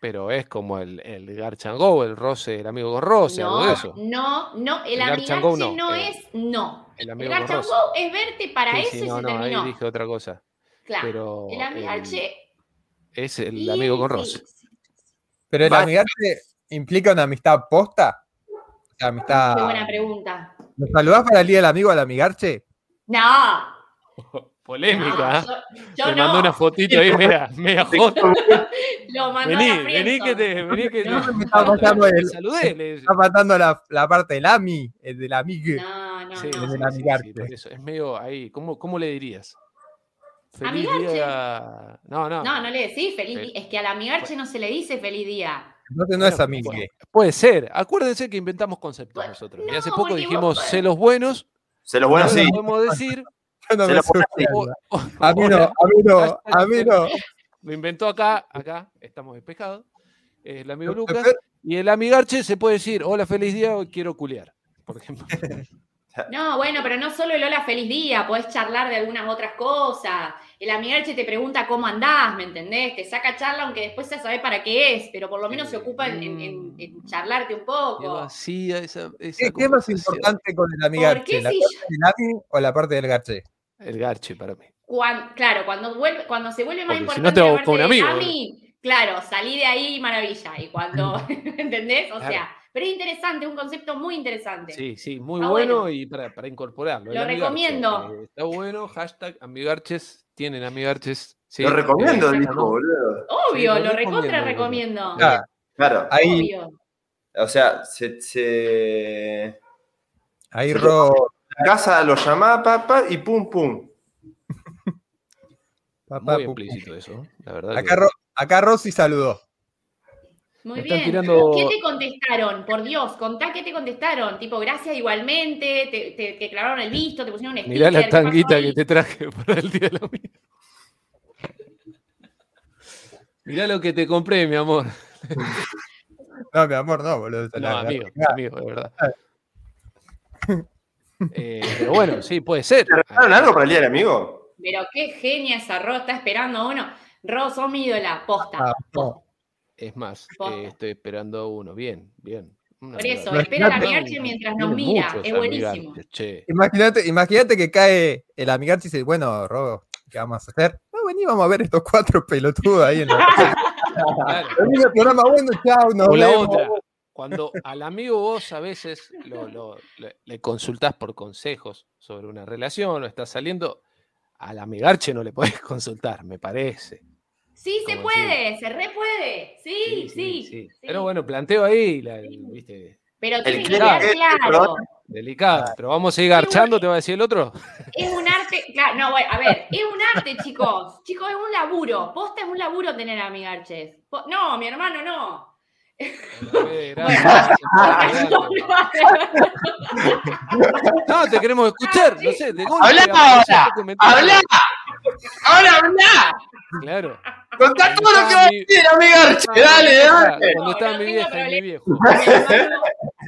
Pero es como el, el Garchango, el roce, el amigo con roce, algo de No, eso. no, no. El El Go no, no, es no. El El amigo con Garchan roce. Go es verte para Sí, eso sí, y no, se no, terminó. ahí dije otra cosa. claro. Pero el amigache. es el y- amigo con sí, roce. sí. Pero el Vale. amigarse implica una amistad posta. O sea, amistad. Qué buena pregunta. ¿Nos saludás para el día del amigo al amigarche? No. Polémica. no, ¿eh? yo, yo Te no. mandó una fotito ahí, mira, media hot. Lo mandó Vení, a la vení que te, vení que te, No. Me está pasando te el- saludé. le- Está faltando la, la parte del ami, el del amigue. No, no, Sí, no. sí, del sí, sí, eso. Es medio ahí, ¿cómo, cómo le dirías? Feliz Amigarche. día. No, no. No, no le decís feliz Fel-. Es que al amigarche no se le dice feliz día. Entonces no es amigo. bueno, Puede ser. Acuérdense que inventamos conceptos Bueno, nosotros. Y no, hace poco dijimos celos buenos. Se los buenos sí. podemos decir. No Se me o- o- A mí no, a mí no, a mí no. Lo inventó acá, acá, estamos despejados. Es el amigo Lucas. Y el amigarche se puede decir, hola, feliz día, hoy quiero culiar. Por ejemplo. No, bueno, pero no solo el hola feliz día, podés charlar de algunas otras cosas. El amigarche te pregunta cómo andás, ¿me entendés? Te saca charla aunque después ya sabés para qué es, pero por lo menos se ocupa en, en- en- en charlarte un poco. esa, esa ¿Qué, es más importante con el ¿Por amigarche? ¿La si parte del ami o la parte del garche? El garche para mí. Claro, cuando, vuelve, cuando se vuelve más Porque si no importante te busca un amigo, Ami, claro, salí de ahí maravilla. Y cuando, ¿entendés? O Claro. sea, pero es interesante, un concepto muy interesante. Sí, sí, muy bueno, bueno. y para, para incorporarlo. Lo recomiendo. eh, está bueno, hashtag amigarches, tienen amigarches. sí, Lo recomiendo, eh, dijo, ¿no? boludo. Obvio, Sí, lo lo recontra recomiendo, recomiendo. Claro. ahí, Obvio. O sea, se, se- ahí. Ro, la casa lo llamaba papá y pum pum. papá, Muy explícito eso, la verdad. acá, que- Ro- acá Rosy saludó. Muy bien. tirando- ¿Qué te contestaron? Por Dios, contá qué te contestaron. Tipo, gracias igualmente, te, te, te clavaron el visto, te pusieron un sticker. Mirá la ¿qué pasó tanguita que te traje para el día de la. Mirá lo que te compré, mi amor. No, mi amor, no, boludo. No, la- amigo, la- amigo, de verdad. Eh, pero bueno, sí, puede ser. ¿Te regalaron algo para el día del amigo? Pero qué genia esa Ro, está esperando uno. Ro, sos mi ídola, posta. Ah, posta. Es más, eh, estoy esperando uno. Bien, bien. Por eso, espera la Imagínate- amigarche mientras nos mira. Es buenísimo. Imagínate, imagínate que cae el amigarche y dice, bueno, Ro, ¿qué vamos a hacer? No, vení, vamos a ver estos cuatro pelotudos ahí en la... Claro. Al programa, bueno, chao, nos O la vemos. otra, cuando al amigo vos a veces lo, lo- le, le consultás por consejos sobre una relación o estás saliendo, al amigarche no le podés consultar, me parece. Sí, se puede, se re puede. Sí, sí. sí. Pero bueno, planteo ahí, la- viste, Pero tiene que quedar claro. delicado. Pero vamos a seguir garchando, te va a decir el otro. Es un arte, claro, no, bueno, a ver, es un arte, chicos. Chicos, es un laburo. Posta es un laburo tener amigarches. No, mi hermano no. No, te queremos escuchar, no sé, de golpe, ¡Habla ahora! ¡Habla! ¡Ahora habla! Claro. Contá todo lo que va a decir, amiga. Ah, Dale, dale. Cuando estaba mi vieja y mi viejo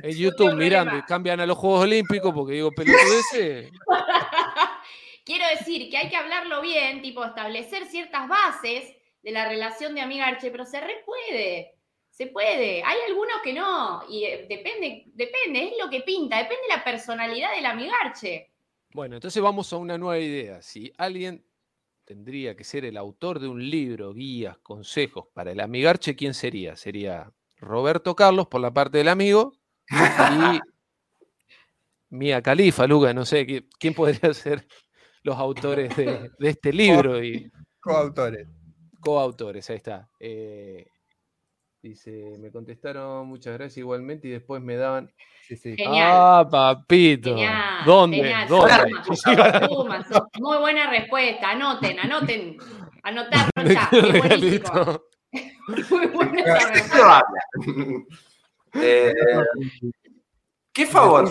en YouTube mirando y cambian a los Juegos Olímpicos porque digo pelotudeces. Quiero decir que hay que hablarlo bien, tipo establecer ciertas bases de la relación de amigarche, pero se re puede. Se puede. Hay algunos que no. Y eh, depende, depende, es lo que pinta, depende de la personalidad del amigarche. Bueno, entonces vamos a una nueva idea. Si alguien tendría que ser el autor de un libro, guías, consejos para el amigarche, ¿quién sería? Sería Roberto Carlos por la parte del amigo y Mía Califa, Luca, no sé, ¿qui- ¿quién podría ser los autores de, de este libro y Coautores. coautores? Ahí está. Eh, dice, me contestaron muchas gracias igualmente y después me daban... Sí, sí. Genial. Ah, papito. Genial, ¿Dónde? genial. ¿Dónde? Suma, suma, suma. Muy buena respuesta. Anoten, anoten. Es buenísimo. regalito. Muy buena esa ¿De respuesta. Eh, ¿Qué favor?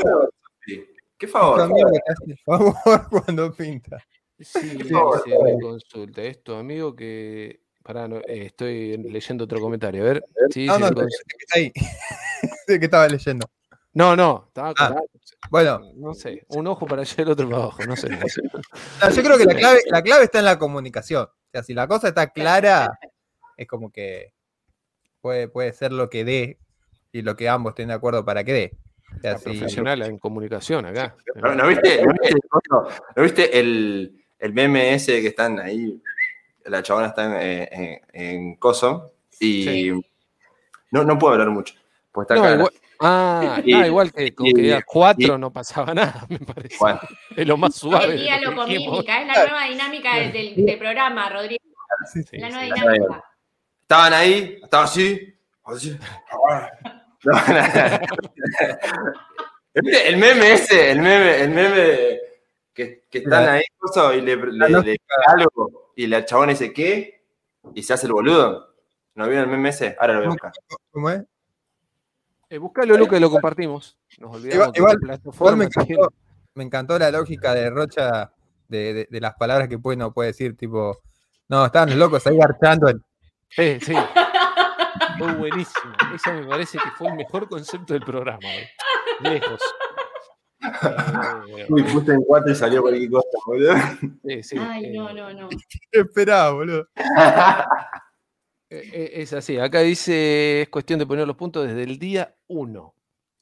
Sí, ¿Qué Tu favor? amigo que hace el favor cuando pinta. Sí, favor. dice, me consulta. Esto, amigo, que. Pará, no, eh, estoy leyendo otro comentario. A ver. Sí, No, sí, no, ahí. Sí, que estaba leyendo. no, no, estaba Ah, Bueno, No sé, un ojo para allá y el otro para abajo. No sé. no sé. no, yo creo que la clave, la clave está en la comunicación. O sea, si la cosa está clara, es como que puede, puede ser lo que dé y lo que ambos estén de acuerdo para que dé. O sea, La si- profesional en comunicación acá. ¿No, no viste, no viste, no, ¿no viste el, el meme ese que están ahí? La chabona está en, eh, en- en Coso y Sí. no, no puedo hablar mucho. Pues está No, acá. igual, ah, Y- no, igual que con que cuatro y- no pasaba nada, me parece. Bueno, Es lo más suave. El de lo que diálogo con dijimos. mímica, es la nueva dinámica del, del- del programa, Rodrigo. sí, sí. Sí, La nueva sí. dinámica. estaban ahí, estaban así, así. No, no. ¿Viste El meme ese, el meme, el meme que Que, están ahí coso, y le, le, algo y la chabona dice, ¿qué? Y se hace el boludo. ¿No vieron el meme ese? Ahora lo voy a buscar. ¿Cómo es? Eh, buscalo, Luca, y lo compartimos. Nos olvidamos Igual- la me encantó, me encantó la lógica de Rocha de, de- de las palabras que puede no puede decir, tipo, no, estaban locos ahí garchando. en- Eh, sí. Fue buenísimo. Eso me parece que fue el mejor concepto del programa. eh. Lejos. Eh, Uy, puse en cuatro y salió cualquier cosa, boludo. sí, sí, Ay, eh, no, no, no. ¿Qué esperaba, boludo? eh, eh, es así. Acá dice, es cuestión de poner los puntos desde el día 1.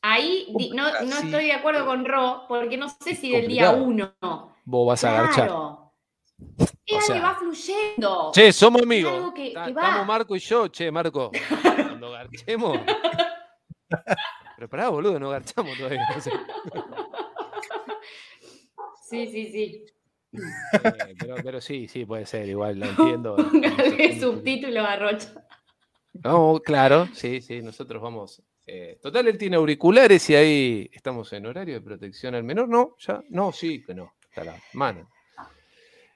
Ahí di- no, no estoy de acuerdo con Ro, porque no sé si del día complicado. uno. Vos vas a garchar. Claro. Es O algo sea, que va fluyendo. Che, somos amigos. que- Ta- que va. Estamos Marco y yo. Che, Marco, cuando garchemos. Pero pará, boludo, no garchamos todavía. no sé. Sí, sí, sí. Eh, pero, pero sí, sí, puede ser, igual, lo entiendo. Póngale subtítulo a Rocha. No, claro, sí, sí, nosotros vamos. eh, total, él tiene auriculares y ahí estamos en horario de protección al menor. No, ya, no, sí, que no, está la mano.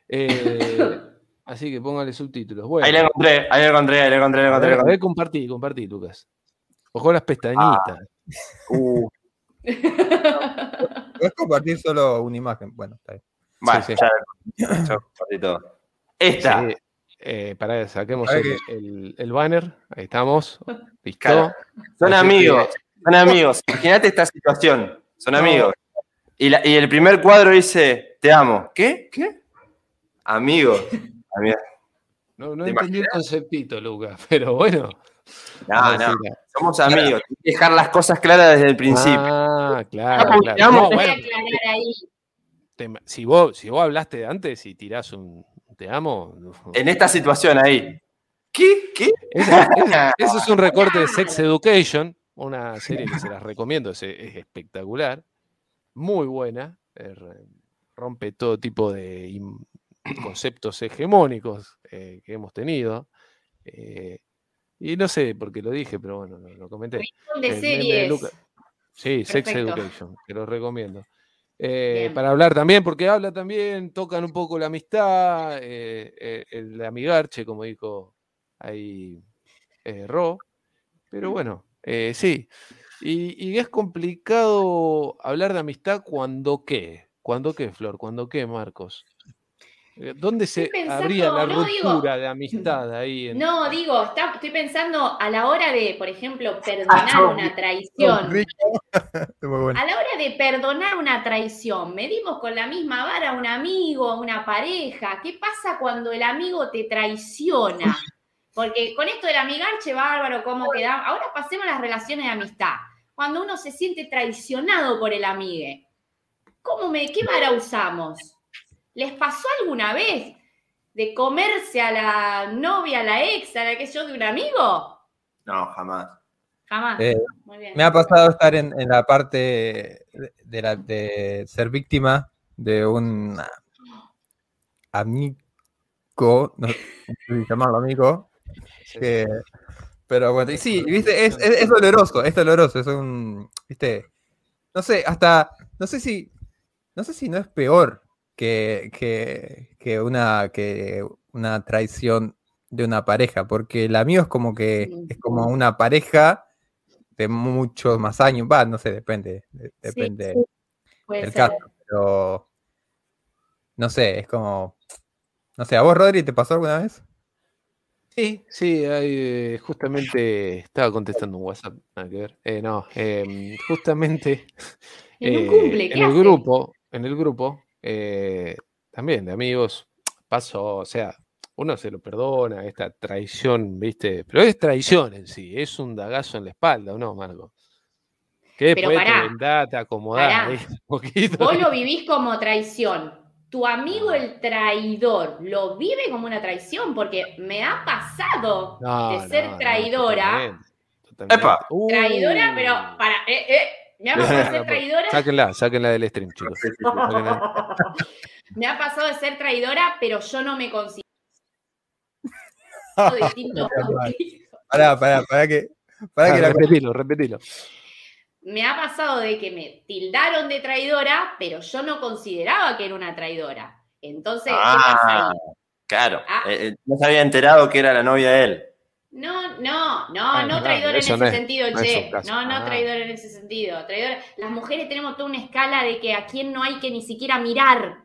Eh, así que póngale subtítulos. Bueno, Ahí la encontré, ahí la encontré, ahí la encontré, ahí a encontré. a ver, compartí, compartí, Lucas. Ojo las pestañitas. Uh, Puedes compartir solo una imagen. Bueno, está bien. bueno, sí. ya, ya compartí todo. Esta, Sí, eh, pará, saquemos el, el- el banner. Ahí estamos. Listo. Claro. son Así que- amigos, son amigos. Imagínate esta situación, son No. amigos. Y, la- y el primer cuadro dice, te amo. ¿Qué? ¿Qué? Amigos. Amigos. No, no ¿Te entendí el conceptito, Lucas, pero bueno. No, vamos a no, somos amigos. Hay que dejar las cosas claras desde el principio. Ah, claro, claro. No, bueno, te- si, vos, si vos hablaste de antes y tirás un te amo. En esta situación ahí. ¿Qué? ¿Qué? Esa- esa- Eso es un recorte de Sex Education, una serie que se las recomiendo, es, es espectacular, muy buena, eh, rompe todo tipo de conceptos hegemónicos eh, que hemos tenido. eh, y no sé por qué lo dije, pero bueno, lo, lo comenté. De El de. Sí, Sex. Education, que lo recomiendo. Eh, para hablar también, porque habla también, tocan un poco la amistad, eh, eh, el amigarche, como dijo ahí eh, Ro. Pero bueno, eh, sí. Y, y es complicado hablar de amistad cuando qué. ¿Cuándo qué, Flor? ¿Cuándo qué, Marcos? Eh, ¿Dónde se Estoy habría la pensando, no, digo- ruptura de amistad ahí? en- No, digo, está- estoy pensando a la hora de, por ejemplo, perdonar no. una traición. Bueno. A la hora de perdonar una traición, medimos con la misma vara a un amigo, a una pareja. ¿Qué pasa cuando el amigo te traiciona? Porque con esto del amigarche, bárbaro, ¿cómo queda? Ahora pasemos a las relaciones de amistad. Cuando uno se siente traicionado por el amigue, ¿cómo me, ¿qué vara usamos? ¿Les pasó alguna vez de comerse a la novia, a la ex, a la que yo de un amigo? No, jamás. Jamás. Eh, Muy bien. Me ha pasado estar en, en la parte de, la- de ser víctima de un amigo, no sé si llamarlo amigo, que- pero bueno, y sí, viste, es, es, es doloroso, es doloroso, es un, viste, no sé, hasta, no sé si, no sé si no es peor que, que, que una, que una traición de una pareja, porque el amigo es como que, es como una pareja de muchos más años, va, no sé, depende, de- depende Puede del ser. caso, pero no sé, es como, no sé, ¿a vos, Rodri, te pasó alguna vez? Sí, sí, hay, eh, justamente estaba contestando un WhatsApp, nada que ver. Eh, no, em, justamente En un eh, cumple, ¿qué en el hace? grupo, en el grupo, eh, también de amigos, pasó, o sea, uno se lo perdona, esta traición, ¿viste? Pero es traición en sí, es un dagazo en la espalda, ¿o no, Marco? Que después te pará, vendás, te acomodás pará. ahí un poquito. Vos lo vivís como traición. Tu amigo el traidor lo vive como una traición porque me ha pasado No, de ser no, traidora. totalmente, totalmente. Epa. traidora, Uh. pero para. eh, eh, me ha pasado de ser traidora. Sáquenla, sáquenla del stream, chicos. Sáquenla. Me ha pasado de ser traidora, pero yo no me considero distinto. Pará, pará, pará que, pará que Ah, la- repetilo, repetilo. me ha pasado de que me tildaron de traidora, pero yo no consideraba que era una traidora. Entonces, ¿qué pasa ahí? Claro, Ah. eh, eh, no se había enterado que era la novia de él. No, no, no, Ah, no claro, traidor en ese no es- sentido, no che. No, no Ah. traidor en ese sentido. Traidor. Las mujeres tenemos toda una escala de que a quién no hay que ni siquiera mirar.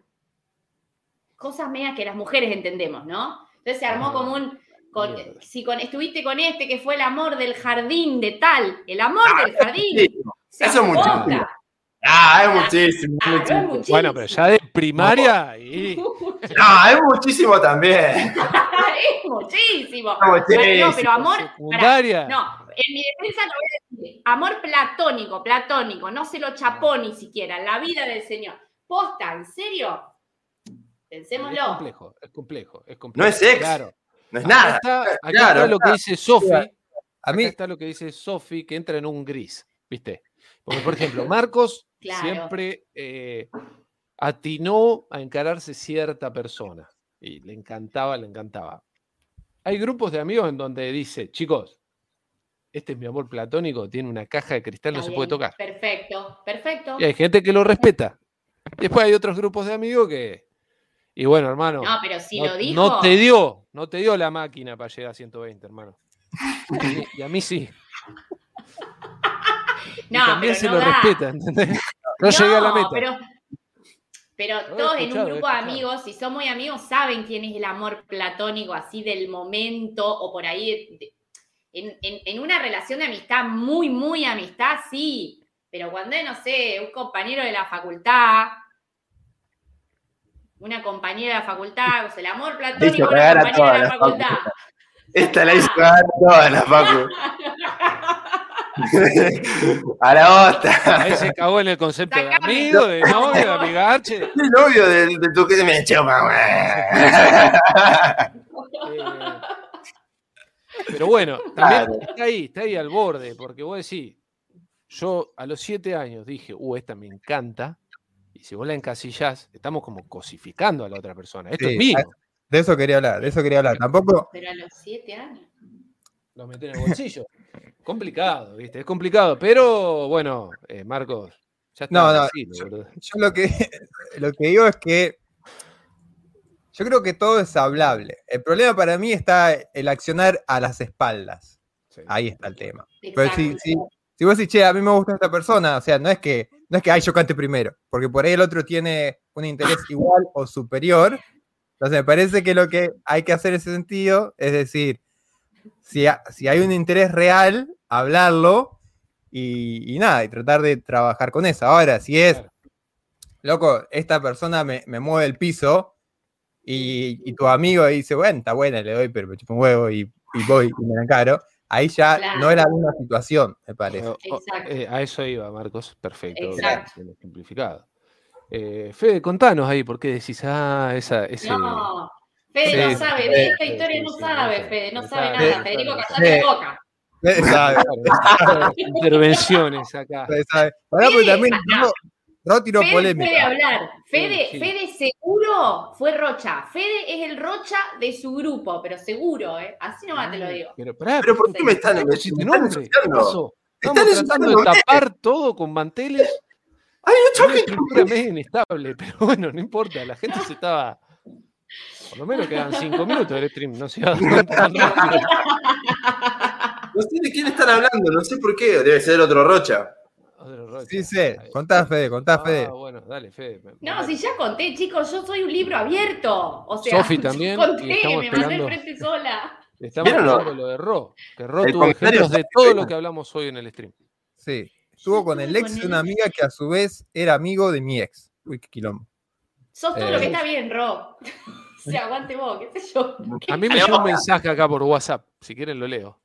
Cosas medias que las mujeres entendemos, ¿no? Entonces se armó Ah, como un. con- si con, estuviste con este que fue el amor del jardín de tal, el amor del jardín. Eso es muchísimo. Ah, es muchísimo. Ah, no es muchísimo. muchísimo. Bueno, pero ya de primaria y No, es muchísimo también. es muchísimo. Es muchísimo. No, pero amor. secundaria. No, en mi defensa lo voy a decir. Amor platónico, platónico. No se lo chapó ni siquiera. La vida del Señor. Posta, ¿en serio? Es Pensémoslo. complejo, es complejo, es complejo. No es ex. Claro. No es Acá nada. está, acá Claro, está lo que dice Sofi. A Acá mí, está lo que dice Sofi, que entra en un gris, ¿viste? Porque, por ejemplo, Marcos Claro. siempre eh, atinó a encararse cierta persona. Y le encantaba, le encantaba. Hay grupos de amigos en donde dice, chicos, este es mi amor platónico, tiene una caja de cristal, no se puede tocar. Perfecto, perfecto. Y hay gente que lo respeta. Después hay otros grupos de amigos que. Y bueno, hermano. No, pero si no, lo dijo. no te dio, no te dio la máquina para llegar a 120, hermano. Y a mí, y a mí sí. Y No, también pero se no lo da. respeta, ¿entendés? No, llegué a la meta. Pero, pero todos en un grupo de amigos, si son muy amigos, saben quién es el amor platónico así del momento o por ahí. de- en, en- en una relación de amistad, muy, muy amistad, sí. Pero cuando es, no sé, un compañero de la facultad, una compañera de la facultad, o sea, el amor platónico una cagar a compañera de la la facultad. Esta la hizo cagar toda la Facu. A la bosta. Ahí se cagó en el concepto de amigo, de novio, de amigache. El novio de, de tu que me chupa, güey. Eh, pero bueno, también Claro. está ahí, está ahí al borde, porque vos decís, yo a los siete años dije, uh, esta me encanta, y si vos la encasillás, estamos como cosificando a la otra persona. Esto Sí, es mío, de eso quería hablar, de eso quería hablar. Tampoco, Pero a los siete años. Lo metés en el bolsillo. complicado, ¿viste? Es complicado, pero bueno, eh, Marcos, ya está. No, no, yo lo que, lo que digo es que yo creo que todo es hablable. El problema para mí está el accionar a las espaldas. Sí. Ahí está el tema. Pero si, si, si vos decís, che, a mí me gusta esta persona, o sea, no es que, no es que, ay, yo cante primero, porque por ahí el otro tiene un interés igual o superior. Entonces me parece que lo que hay que hacer en ese sentido es decir, si, ha- si hay un interés real, hablarlo y, y nada, y tratar de trabajar con eso. Ahora, si es, loco, esta persona me, me mueve el piso y, y tu amigo dice, bueno, está buena, le doy, pero me chupa un huevo y, y voy y me la encaro, ahí ya Claro. no es la misma situación, me parece. Exacto. eh, a eso iba, Marcos. Perfecto. Exacto. simplificado. Eh, Fede, contanos ahí por qué decís, ah, esa, ese. No, Fede Sí, no sabe, sí, de esta sí, historia sí, no sabe, Fede, no sabe, nada. Federico, no callate sabe. la boca. Fede sabe, Claro, Intervenciones acá. Fede sabe. Pará, porque Fede, también no. Tiró Fede polémica. puede hablar. Fede, sí. Fede seguro fue Rocha. Fede es el Rocha de su grupo, pero seguro, ¿eh? Así nomás te lo digo. Pero, pará, Pero ¿por qué me están, me, están Estamos tratando de tapar todo con manteles. Ay, no Una choques. estructura medio inestable, pero bueno, no importa. La gente se estaba. Por lo menos quedan cinco minutos del stream, no se va a. No sé de quién están hablando, no sé por qué. Debe ser otro Rocha. Sí, sí, Ahí. contá, Fede, contá, Fede. Ah, bueno, dale, Fede. me- No, si ya conté, chicos, yo soy un libro abierto. O sea, Sofi yo también, y conté, estamos me mandé esperando- enfrente sola. Estamos ¿Vieron lo- hablando lo de Ro, que Ro El tuvo ejemplos de todo lo que hablamos hoy en el stream. Sí. Estuvo con el ex de una amiga que a su vez era amigo de mi ex. Uy, qué quilombo. Sos todo Eh. lo que está bien, Ro. Sea, aguante vos, qué sé yo. A mí me llegó un mensaje acá por WhatsApp, si quieren lo leo.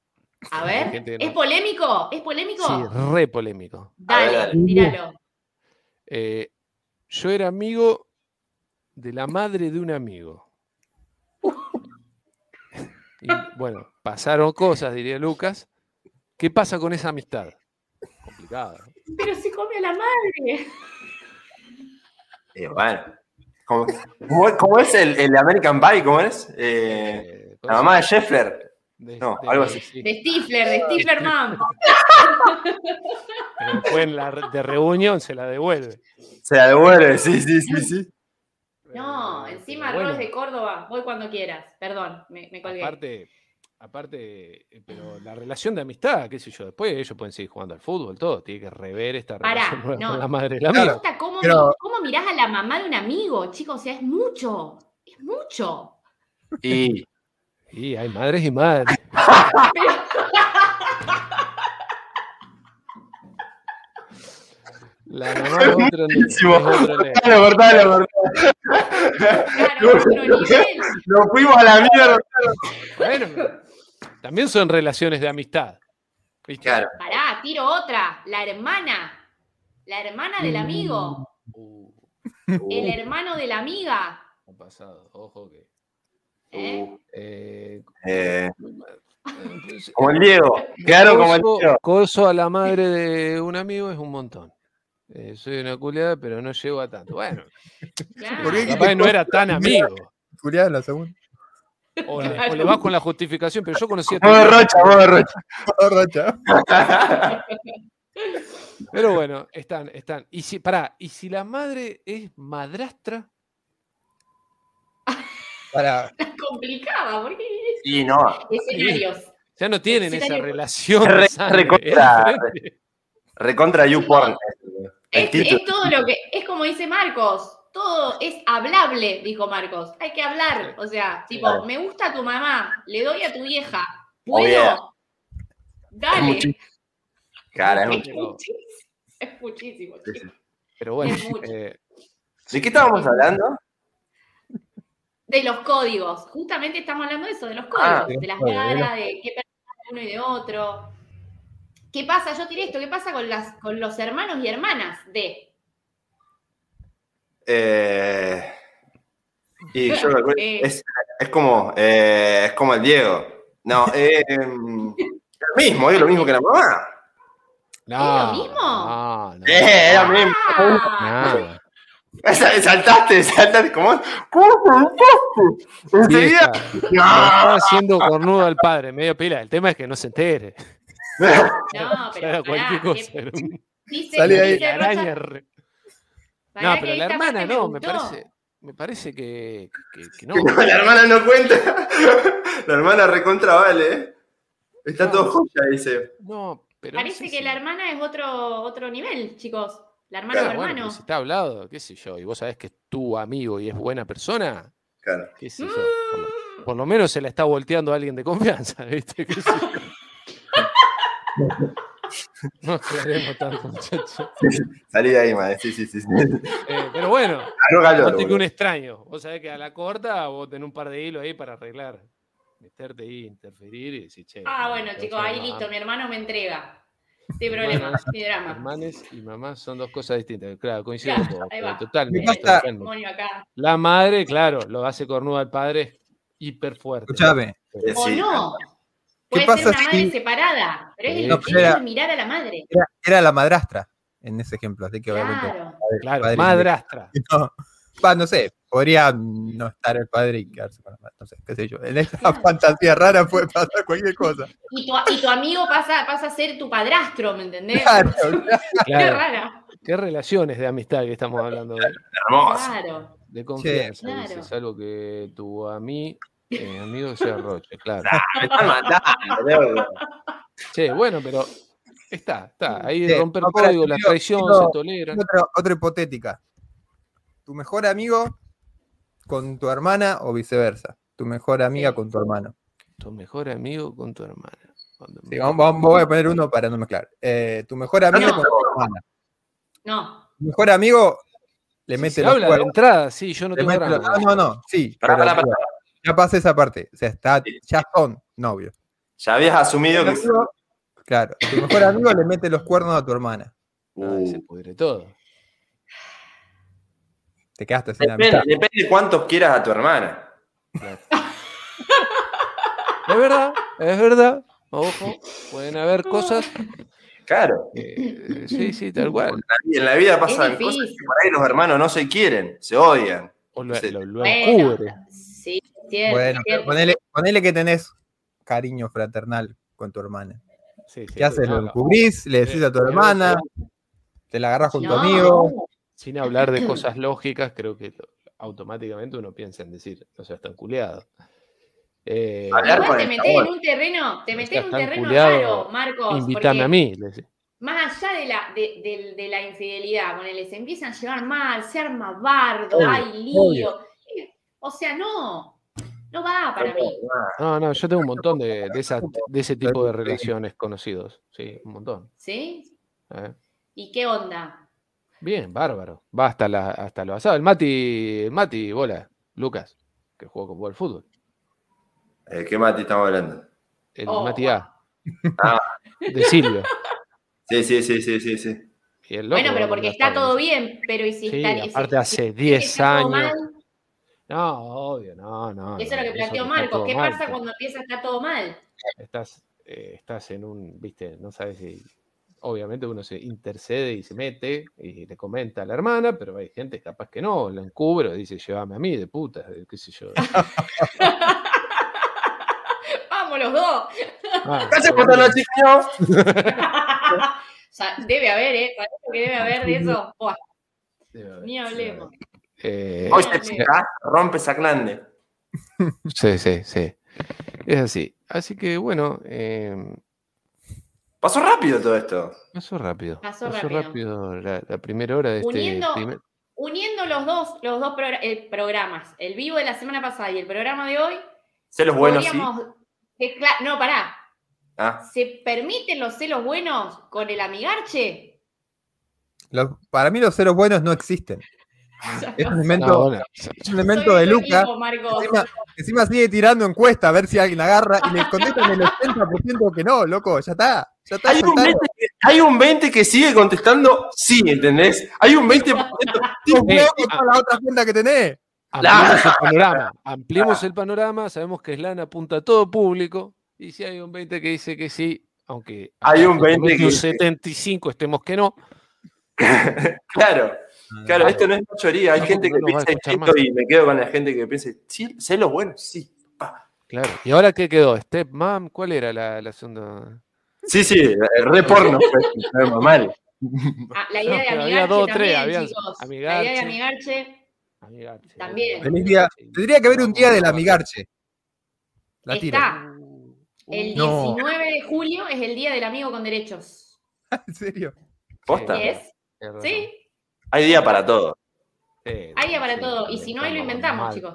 A ver, ¿es no- polémico? ¿Es polémico? Sí, re polémico. Dale, ver, tíralo. Eh, yo era amigo de la madre de un amigo. Y bueno, pasaron cosas, diría Lucas. ¿Qué pasa con esa amistad? Complicado. ¿no? Pero se come a la madre. Eh, bueno. ¿Cómo, cómo- cómo es el, el American Pie? ¿Cómo es? Eh, Eh, la mamá de Scheffler. de- no, de- algo así. sí. De Stifler, de Stifler. Pero después en la de reunión se la devuelve. Se la devuelve, sí, sí, sí, sí. No, encima bueno, Roles de Córdoba, voy cuando quieras. Perdón, me, me colgué. Aparte, aparte, eh, pero la relación de amistad, qué sé yo, después ellos pueden seguir jugando al fútbol, todo, tiene que rever esta Pará, relación no. con la madre del Me gusta cómo, Pero- cómo mirás a la mamá de un amigo, chicos. O sea, es mucho. Es mucho. Y Y hay madres y madres. La mamá es otro, nivel. Cortalo, cortalo, cortalo. Claro, otro nivel. Nos fuimos a la mierda. Bueno, también son relaciones de amistad. ¿viste? Claro. Pará, tiro otra. La hermana. La hermana del amigo. Uh, El hermano de la amiga. ha pasado, ojo que. ¿eh? eh, Eh, como el Diego. Quedaron como el coso- Diego. coso a la madre de un amigo es un montón. Eh, soy una culiada, pero no llego a tanto. Bueno, Claro. ¿Por qué capaz no era tan amigo. Julián, la segunda. O, le- o le vas con la justificación, pero yo conocía a tu Modo vieja. Rocha, modo Rocha. Borracha. Pero bueno, están, están. Y si, pará, y si la madre es madrastra, Para, Complicada, porque Y no, escenarios. ya no tienen esa relación. Re- es recontra- diferente. recontra YouPorn. Es, es todo lo que. Es como dice Marcos. Todo es hablable, dijo Marcos. Hay que hablar. O sea, tipo, Claro. me gusta tu mamá, le doy a tu vieja. Oh, ¿Puedo? yeah. Dale. Cara, es muchísimo. Es muchísimo, Sí, chicos. Pero bueno, eh, ¿De qué estábamos hablando? De los códigos. Justamente estamos hablando de eso, de los códigos. Ah, de las códigos, de los- caras, de qué personas de uno y de otro. ¿Qué pasa? Yo tiré esto. ¿Qué pasa con, las, con los hermanos y hermanas de? Eh, y yo Eh. es, es como eh, es como el Diego. No, eh, em, lo mismo, es lo mismo que la mamá. no, mismo? No, no, Eh, es lo mismo. Ah, Saltaste, saltaste. Enseguida. Estaba haciendo cornudo al padre, medio pila. El tema es que no se entere. No, Era pero cualquier pará, cosa. que- era un- dice, Sale ahí. araña No, pero la hermana no, me parece, me parece que, que- que no. No, la hermana no cuenta. La hermana recontra vale. ¿eh? Está No. todo joya, dice. No, pero no Parece sé que si- la hermana es otro, otro nivel, chicos. La hermana Claro, o hermano. si está hablado, qué sé yo, y vos sabés que es tu amigo y es buena persona, Claro. qué sé yo. Por lo, por lo menos se la está volteando a alguien de confianza, ¿viste? ¿Qué sé yo? No aclaremos tanto, muchachos. Salí de ahí, madre. Sí, sí, sí. sí. Eh, pero bueno, que boludo. un extraño. Vos sabés que a la corta vos tenés un par de hilos ahí para arreglar. Meterte ahí, interferir y decir, che. Ah, no, bueno, chicos, ahí mamá. listo, mi hermano me entrega. Sin problema, Hermanos, sin drama. Hermanes y mamás son dos cosas distintas. Claro, coincido Claro, con vos, ahí pero va. totalmente. La madre, claro, lo hace cornudo al padre, hiper fuerte. escúchame. Eh, O sí. no. ¿Qué Puede ser pasa una madre si- separada, pero es el No, hecho pero era- de mirar a la madre. Era, era la madrastra en ese ejemplo, así que obviamente. Claro. Claro, padre- madrastra. No, no sé, podría no estar el padre y quedarse con la madre, no sé, qué sé yo. En esta fantasía rara puede pasar cualquier cosa. Y tu, y tu amigo pasa, pasa a ser tu padrastro, ¿me entendés? Claro, Qué Claro, rara. qué relaciones de amistad que estamos hablando hoy. Hermoso. Claro. De confianza, Claro. dice, salvo que tu ami- eh, amigo sea Roche, claro. Me están matando. Che, bueno, pero está, está. Ahí Sí, romper no, código, la traición se tolera. otra, otra hipotética. Tu mejor amigo con tu hermana o viceversa. Tu mejor amiga Sí. con tu hermano. Tu mejor amigo con tu hermana. Sí, vamos, vamos- voy a poner uno para no mezclar. Eh, tu mejor amigo No. con tu hermana. No. Tu mejor amigo le Si mete se los habla de cuernos. entrada, sí, yo no le tengo mete los- drama. no, no, no, sí. Pará, pero, pará, pará. Ya pasa esa parte. O sea, está, ya son novios. Ya habías asumido que. Amigo- claro, tu mejor amigo le mete los cuernos a tu hermana. Ay, se Uh, pudre todo. Te quedaste sin depende, amistad. depende cuántos quieras a tu hermana. Claro. es verdad, es verdad. Ojo, pueden haber cosas. Claro. sí, sí, tal cual. En la vida pasan cosas que por ahí los hermanos no se quieren, se odian. O lo, Sí. lo- lo cierto, Bueno, pero cierto. ponele, ponele que tenés cariño fraternal con tu hermana. Sí, sí, ¿Qué haces? ¿Lo encubrís? ¿Le decís a tu hermana? ¿Te la agarras con tu No. amigo? Sin hablar de cosas lógicas, creo que automáticamente uno piensa en decir, no sea, están culiados. Eh, Hablar Igual con te metés en un terreno, te metés en un terreno raro, Marcos. invítame a mí. Más allá de la, de, de- de la infidelidad, ponele, se empiezan a llevar mal, se arma bardo, Obvio, hay lío. Eh, O sea, no, no va para mí. No, no, yo tengo un montón de, de, esa- de ese tipo de relaciones conocidos. Sí, un montón. ¿Sí? ¿eh? ¿Y qué onda? Bien, bárbaro. Va hasta, la, hasta lo asado. El Mati, el Mati, bola, Lucas, que jugó con al fútbol. Eh, ¿Qué Mati estamos hablando? El Oh, Mati A. Ah. De Silvio. Sí, sí, sí, sí, sí, sí. El loco Bueno, pero porque está todo en bien, pero ¿y si Sí, está, si- aparte hace si 10 está todo años. mal? No, obvio, no, no. Eso es lo que planteó Marcos. ¿Qué mal, pasa está- cuando empieza a estar todo mal? Estás, eh, estás en un, viste, no sabes si. Obviamente uno se intercede y se mete y le comenta a la hermana, pero hay gente capaz que no, la encubro, dice, llévame a mí de puta, qué sé yo. Vamos los dos. Ah, ¡Cállate, pero patana, bueno, chiquillo! O sea, debe haber, ¿eh? Parece que debe haber de eso. Buah, debe haber, ni debe hablemos. haber. Eh, Oye, Dale. chica, rompe esa glande. sí, sí, sí. Es así. Así que bueno, eh, Pasó rápido todo esto. pasó rápido. Pasó Pasó, rápido. la, la primera hora de este Uniendo- primer- Uniendo los dos, los dos eh, programas, el vivo de la semana pasada y el programa de hoy, Celos buenos, sí. no, pará. Ah, ¿Se permiten los celos buenos con el amigarche? Los- para mí los ceros buenos no existen. Es un elemento, No, bueno, es un elemento de Luca. equipo. Encima, encima sigue tirando encuesta a ver si alguien agarra y le contestan el 80% que no, loco, ya está. Ya está, hay, un soltalo. 20 que, hay un 20 que sigue contestando sí, ¿entendés? Hay un 20%. Sos Eh, loco ah. con la otra cuenta que tenés. Ampliemos el panorama. Ampliemos el panorama. Sabemos que Slan apunta a todo público. Y si hay un 20 que dice que sí, aunque Hay un 20 aproximadamente que un dice- 75 estemos que no. claro, claro, esto no es mayoría. Hay gente que a piensa distinto y me quedo con la gente que piensa, sí, celos buenos, sí. pa. Claro. ¿Y ahora qué quedó? ¿Stepmom? ¿Cuál era la, la segunda? Sí, sí, eh, re porno, fue mal. Ah, la idea No, de había amigarche dos o tres, también, chicos. La idea de amigarche Amigarche. También. Día. Tendría que haber un día del amigarche. La tiro. está. El No. 19 de julio es el día del amigo con derechos. ¿En serio? ¿Posta? ¿Y es? ¿Sí? Hay día para todo. Hay día para todo, y si no, ahí lo inventamos, chicos.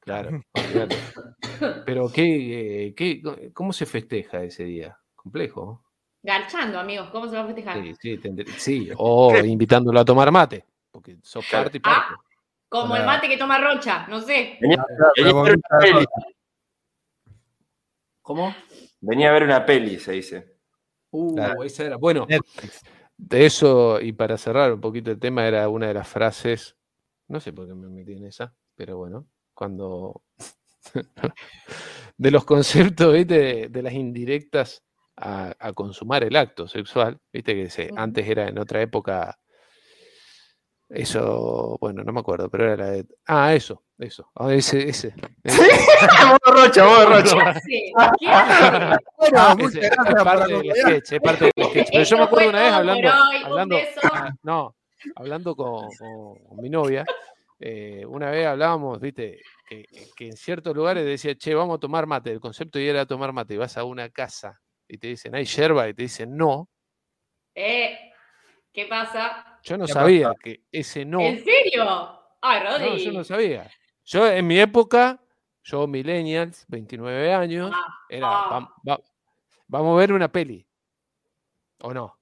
claro. Pero ¿qué, eh, qué, ¿cómo se festeja ese día? Complejo. Garchando, amigos. ¿Cómo se va a festejar? Sí, sí, tendré- sí, o invitándolo a tomar mate, porque sos parte y parte. Como el mate que toma Rocha, no sé. Venía, venía a ver una peli. ¿Cómo? Venía a ver una peli, se dice. Uh, Claro. esa era. Bueno, Netflix. De eso, y para cerrar un poquito el tema, era una de las frases, no sé por qué me metí en esa, pero bueno, cuando... de los conceptos, ¿viste? De, de las indirectas a, a consumar el acto sexual, viste que se, antes era en otra época, eso, bueno, no me acuerdo, pero era la de... Ah, eso, eso, ah, ese, ese. ese. modo Rocha, modo ¿Qué Rocha. hace? ¿Qué hace? Bueno, Ah, ese, es parte del sketch, es parte del sketch. Pero yo me acuerdo una vez hablando, hablando, no, hablando con, con- con mi novia, eh, una vez hablábamos, viste, que, que en ciertos lugares decía, che, vamos a tomar mate, el concepto ya era tomar mate, y vas a una casa y te dicen, hay yerba, y te dicen, no, Eh, ¿Qué pasa? Yo no ¿Qué sabía pasa? que ese no, ¿En serio? Ay, no, Rodri. yo no sabía. Yo en mi época, yo millennials, 29 años, Ah, era, ah. "Vam- va- vamos a ver una peli, ¿o no?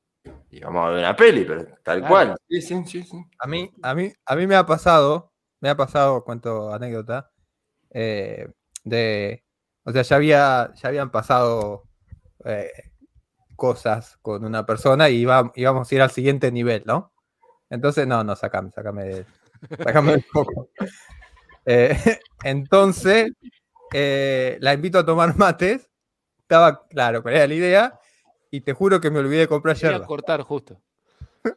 Y vamos a ver una peli, pero tal Claro. cual. Sí, sí, sí, sí. A mí, a mí, a mí me ha pasado, me ha pasado, cuento anécdota, eh, de, o sea, ya había, ya habían pasado eh, cosas con una persona y iba- íbamos a ir al siguiente nivel, ¿no? Entonces, no, no, sacame, sacame, de- sacame del foco. Eh, entonces, eh, la invito a tomar mates, estaba claro cuál era la idea, y te juro que me olvidé de comprar Quería yerba. cortar justo.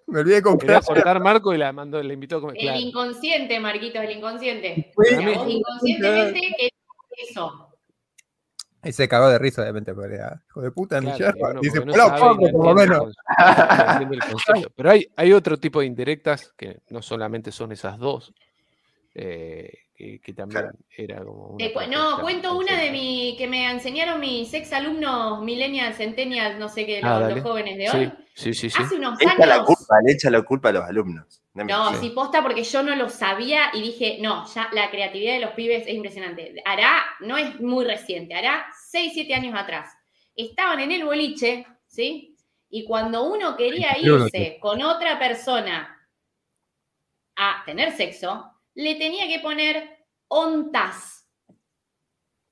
Me olvidé de Quería comprar yerba. cortar Marco y la mandó, le invitó a comer. El Claro. inconsciente, Marquitos, el inconsciente. Vos inconscientemente querés eso. Y se cagó de risa, obviamente, porque era, hijo de puta, Claro, yerba. Dice, no "Hola, sabe y no Pablo, por lo menos. Pero hay, hay otro tipo de indirectas que no solamente son esas dos, eh, que, que también Claro. era como una Eh, no, cuento una de mi que me enseñaron mis ex alumnos millennials, centennials, no sé qué, Ah, los, jóvenes de hoy. Sí, sí, sí. sí. Hace unos Echa la años. culpa, le echa la culpa a los alumnos. No, sí, posta porque yo no lo sabía y dije, no, ya la creatividad de los pibes es impresionante. Hará, no es muy reciente, hará 6, 7 años atrás. Estaban en el boliche, ¿sí? Y cuando uno quería irse con otra persona a tener sexo, le tenía que poner ontas.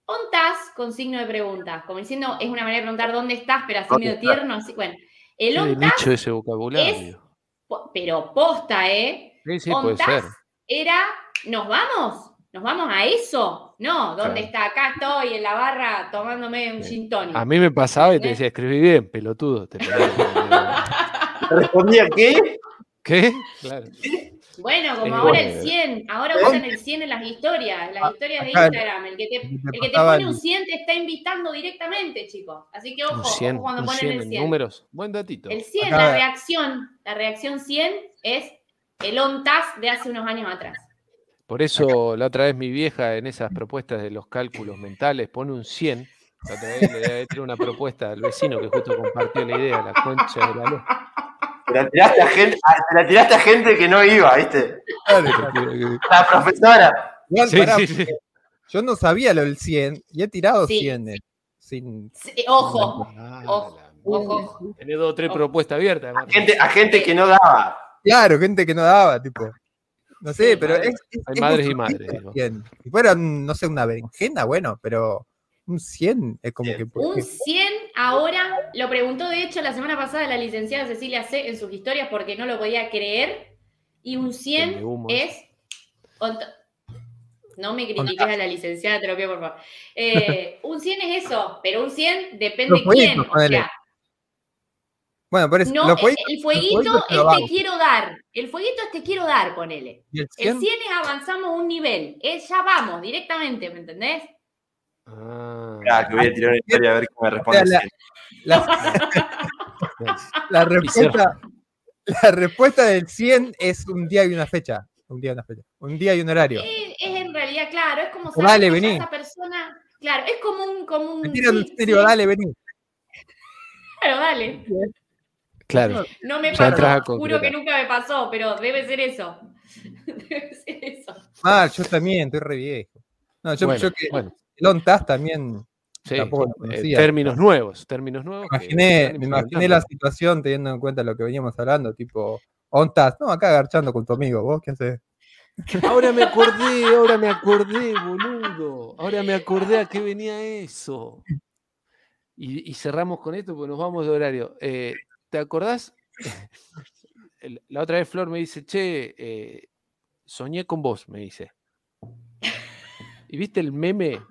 Ontas con signo de pregunta, como diciendo, es una manera de preguntar dónde estás, pero así ¿Dónde medio tierno, así. Bueno, el ontas, ese vocabulario. po- pero posta, ¿eh? Sí, sí, puede Ontas ser. era, ¿nos vamos? ¿Nos vamos a eso? No, ¿dónde Claro. está? Acá estoy en la barra tomándome un gin tonic. A mí me pasaba y te decía, escribí bien, pelotudo. Te ¿Respondía qué? ¿Qué? Claro. Bueno, como ahora bueno. el 100, ahora ¿Eh? usan el 100 en las historias, en las Ah, historias de Instagram. El que te, el que te pone un el- 100 te está invitando directamente, chicos. Así que ojo, Un 100, ojo cuando ponen 100 el en 100. números. Buen datito. El 100, Acá- la reacción, la reacción 100 es el on-task de hace unos años atrás. Por eso la otra vez mi vieja en esas propuestas de los cálculos mentales pone un 100. La otra vez le una propuesta al vecino que justo compartió la idea, la concha de la luz. Te la tiraste a gente, a- te la tiraste a gente que no iba, ¿viste? La profesora. Igual, Sí, pará, sí, sí. Yo no sabía lo del 100 y he tirado Sí. 100 sin... Sí, Ojo, Ah, ojo, la ojo. Tenés dos o tres Ojo. propuestas abiertas. además. Gente, a gente que no daba. Claro, gente que no daba, tipo. No sé, Sí, pero madre- es, es- hay es madres y madres, poquito digo. 100. Si fuera, no sé, una berenjena, bueno, pero un 100 es como que... ¿por Un qué? 100 ahora, lo preguntó de hecho la semana pasada la licenciada Cecilia C en sus historias porque no lo podía creer. Y un 100 Vende humo es. No me critiques a la licenciada, te lo pido por favor. Eh, un 100 es eso, pero un 100 depende jueguitos, quién. O sea, Bueno, pero es, no, el, el fueguito es te quiero dar. El fueguito es te quiero dar, ponele. el El 100, 100 es avanzamos un nivel. Es ya vamos, directamente, ¿me entendés? Ah, Ah, que voy a tirar una historia a ver qué me responde. O sea, así. la, la respuesta, la respuesta del 100 es un día y una fecha. Un día y una fecha. Un día y un horario. Es, es en realidad, claro, es como Dale, vení. esa persona. Claro, es como un. Como un Me en sí, serio, sí, dale, vení. Claro, dale. claro. No me pasó, juro que nunca me pasó, pero debe ser eso. debe ser eso. Ah, yo también, estoy re viejo. No, yo, bueno, yo que bueno, el ONTAS también sí, tampoco lo eh, términos nuevos, términos nuevos. me que imaginé, me imaginé la situación teniendo en cuenta lo que veníamos hablando, tipo, ONTAS, no, acá agarchando con tu amigo, ¿vos qué haces? Ahora me acordé, ahora me acordé, boludo. Ahora me acordé a qué venía eso. Y, y cerramos con esto porque nos vamos de horario. Eh, ¿Te acordás? La otra vez Flor me dice, che, eh, soñé con vos, me dice. ¿Y viste el meme?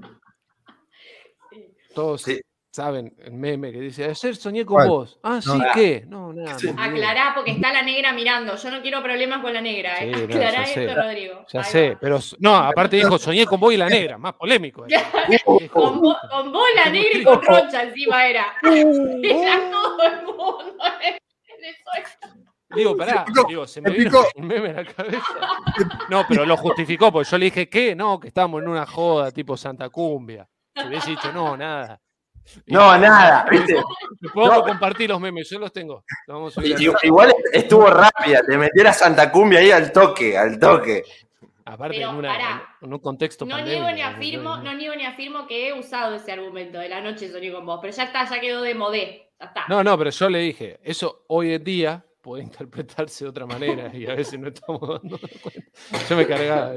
Todos Sí. saben el meme que dice, ayer soñé con ¿Cuál? vos. Ah, sí, No. ¿qué? No, nada. Sí. me olvidé". Aclará porque está la negra mirando. Yo no quiero problemas con la negra. ¿eh? Sí, no, Aclará sé. esto, Rodrigo. Ya Ahí sé, va. pero no, aparte dijo, soñé con vos y la negra, más polémico. Con vos, con vos, la negra y con Rocha encima era. Era todo el mundo. Digo, pará, digo, se me vino un meme a la cabeza. No, pero lo justificó, porque yo le dije, ¿qué? No, que estábamos en una joda tipo Santa Cumbia. Si hubiese dicho, no, nada. Y- No, nada, ¿viste? Te puedo No. compartir los memes, yo los tengo. Los a. Igual estuvo rápida, te metió la Santa Cumbia ahí al toque, al toque. Aparte, en, una- pará. en un contexto No pandémico, niego ni ¿no? afirmo, no niego ni afirmo que he usado ese argumento de la noche soñé con vos, pero ya está, ya quedó de modé. Ya está. No, no, pero yo le dije, eso hoy en día puede interpretarse de otra manera y a veces no estamos dando cuenta. Yo me cargaba.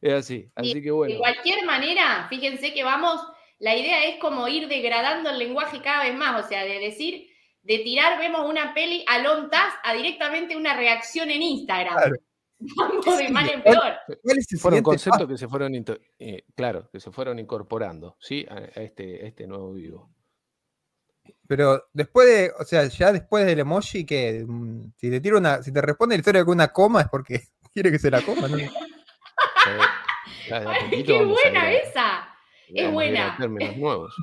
Es así, así que bueno. De cualquier manera, fíjense que vamos, la idea es como ir degradando el lenguaje cada vez más, o sea, de decir, de tirar, vemos una peli a lontas a directamente una reacción en Instagram. Claro. Vamos de mal en peor. ¿Cuál es el Fueron conceptos que se fueron, eh, claro, que se fueron incorporando, ¿sí? A, a este, a este nuevo vivo. Pero después de, o sea, ya después del emoji que mm, si te tira una, si te responde la historia con una coma es porque quiere que se la coma, ¿no? Ay, ¡Qué buena esa! Es buena. términos nuevos.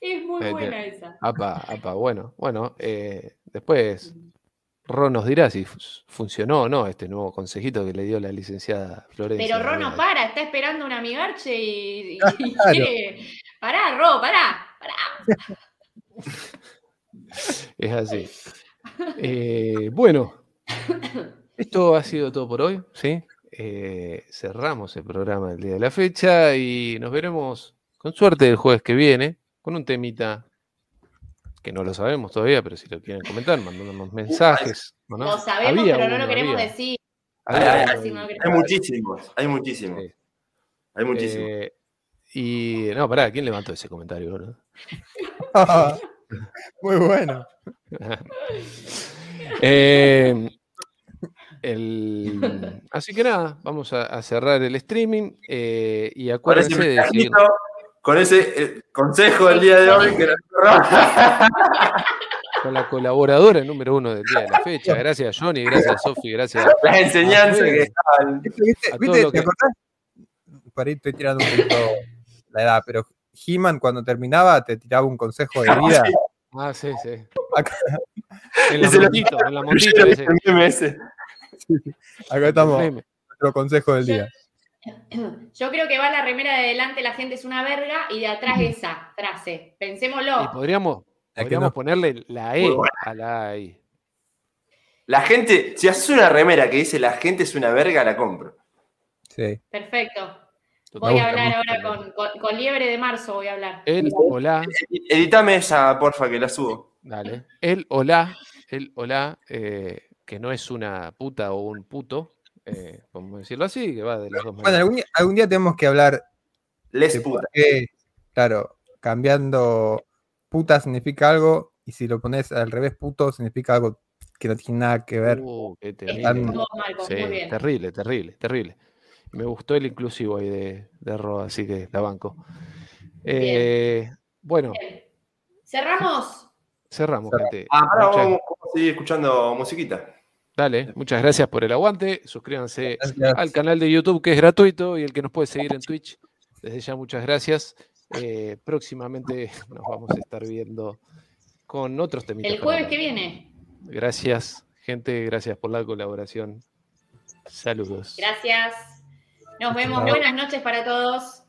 Es muy buena esa. Apa, apa, bueno, bueno, eh, después Ron nos dirá si fu- funcionó o no este nuevo consejito que le dio la licenciada Florencia. Pero Ro no para, está esperando un amigarche y, y Claro. quiere. Pará, Ro, pará, Es así. Eh, bueno, esto ha sido todo por hoy, ¿sí? Eh, cerramos el programa del día de la fecha y nos veremos con suerte el jueves que viene con un temita que no lo sabemos todavía, pero si lo quieren comentar, mandándonos mensajes. ¿o no? Lo sabemos, Había pero no lo queremos había. decir. Hay- lo muchísimos, hay muchísimos. Sí. Hay muchísimos. Eh, y no, pará, ¿quién levantó ese comentario? boludo? Muy bueno. Eh, el- así que nada, vamos a, a cerrar el streaming eh, y con ese acuérdense de mensajito, con ese eh, consejo del día de hoy que nos con la colaboradora número uno del día de la fecha. Gracias, Johnny, gracias, Sofi, gracias. las enseñanzas que Ustedes. estaban. ¿Viste, A te que- acordás? Ahí estoy tirando un poquito la edad, pero He-Man cuando terminaba te tiraba un consejo de vida. Ah, sí, sí. Acá, En la motito, en la ese. acá estamos, nuestro consejo del día. Yo creo que va la remera de adelante, la gente es una verga, y de atrás esa frase. Pensémoslo. Y podríamos, podríamos no- ponerle la E a la A ahí. La gente, si haces una remera que dice la gente es una verga, la compro. Sí. Perfecto. Voy a hablar ahora con, con- con Liebre de Marzo, voy a hablar. El o la, Editame esa, porfa, que la subo. dale. El o la, el o la, eh, que no es una puta o un puto, eh, podemos decirlo así, que va de las dos Bueno, algún día, algún día tenemos que hablar Les puta. claro, cambiando puta significa algo y si lo pones al revés puto significa algo que no tiene nada que ver. Uh, qué Están terrible. todos, Marcos, Sí, muy bien. terrible, terrible, terrible. Me gustó el inclusivo ahí de, de Ro, así que la banco. Eh, bueno, Bien. Cerramos. cerramos, gente. Ahora Muchas- vamos, a seguir escuchando musiquita. Dale, muchas gracias por el aguante. Suscríbanse Gracias. al canal de YouTube que es gratuito y el que nos puede seguir en Twitch. Desde ya, muchas gracias. Eh, próximamente nos vamos a estar viendo con otros temitas. El jueves que viene. Gracias, gente. Gracias por la colaboración. Saludos. Gracias. Nos vemos. Buenas noches para todos.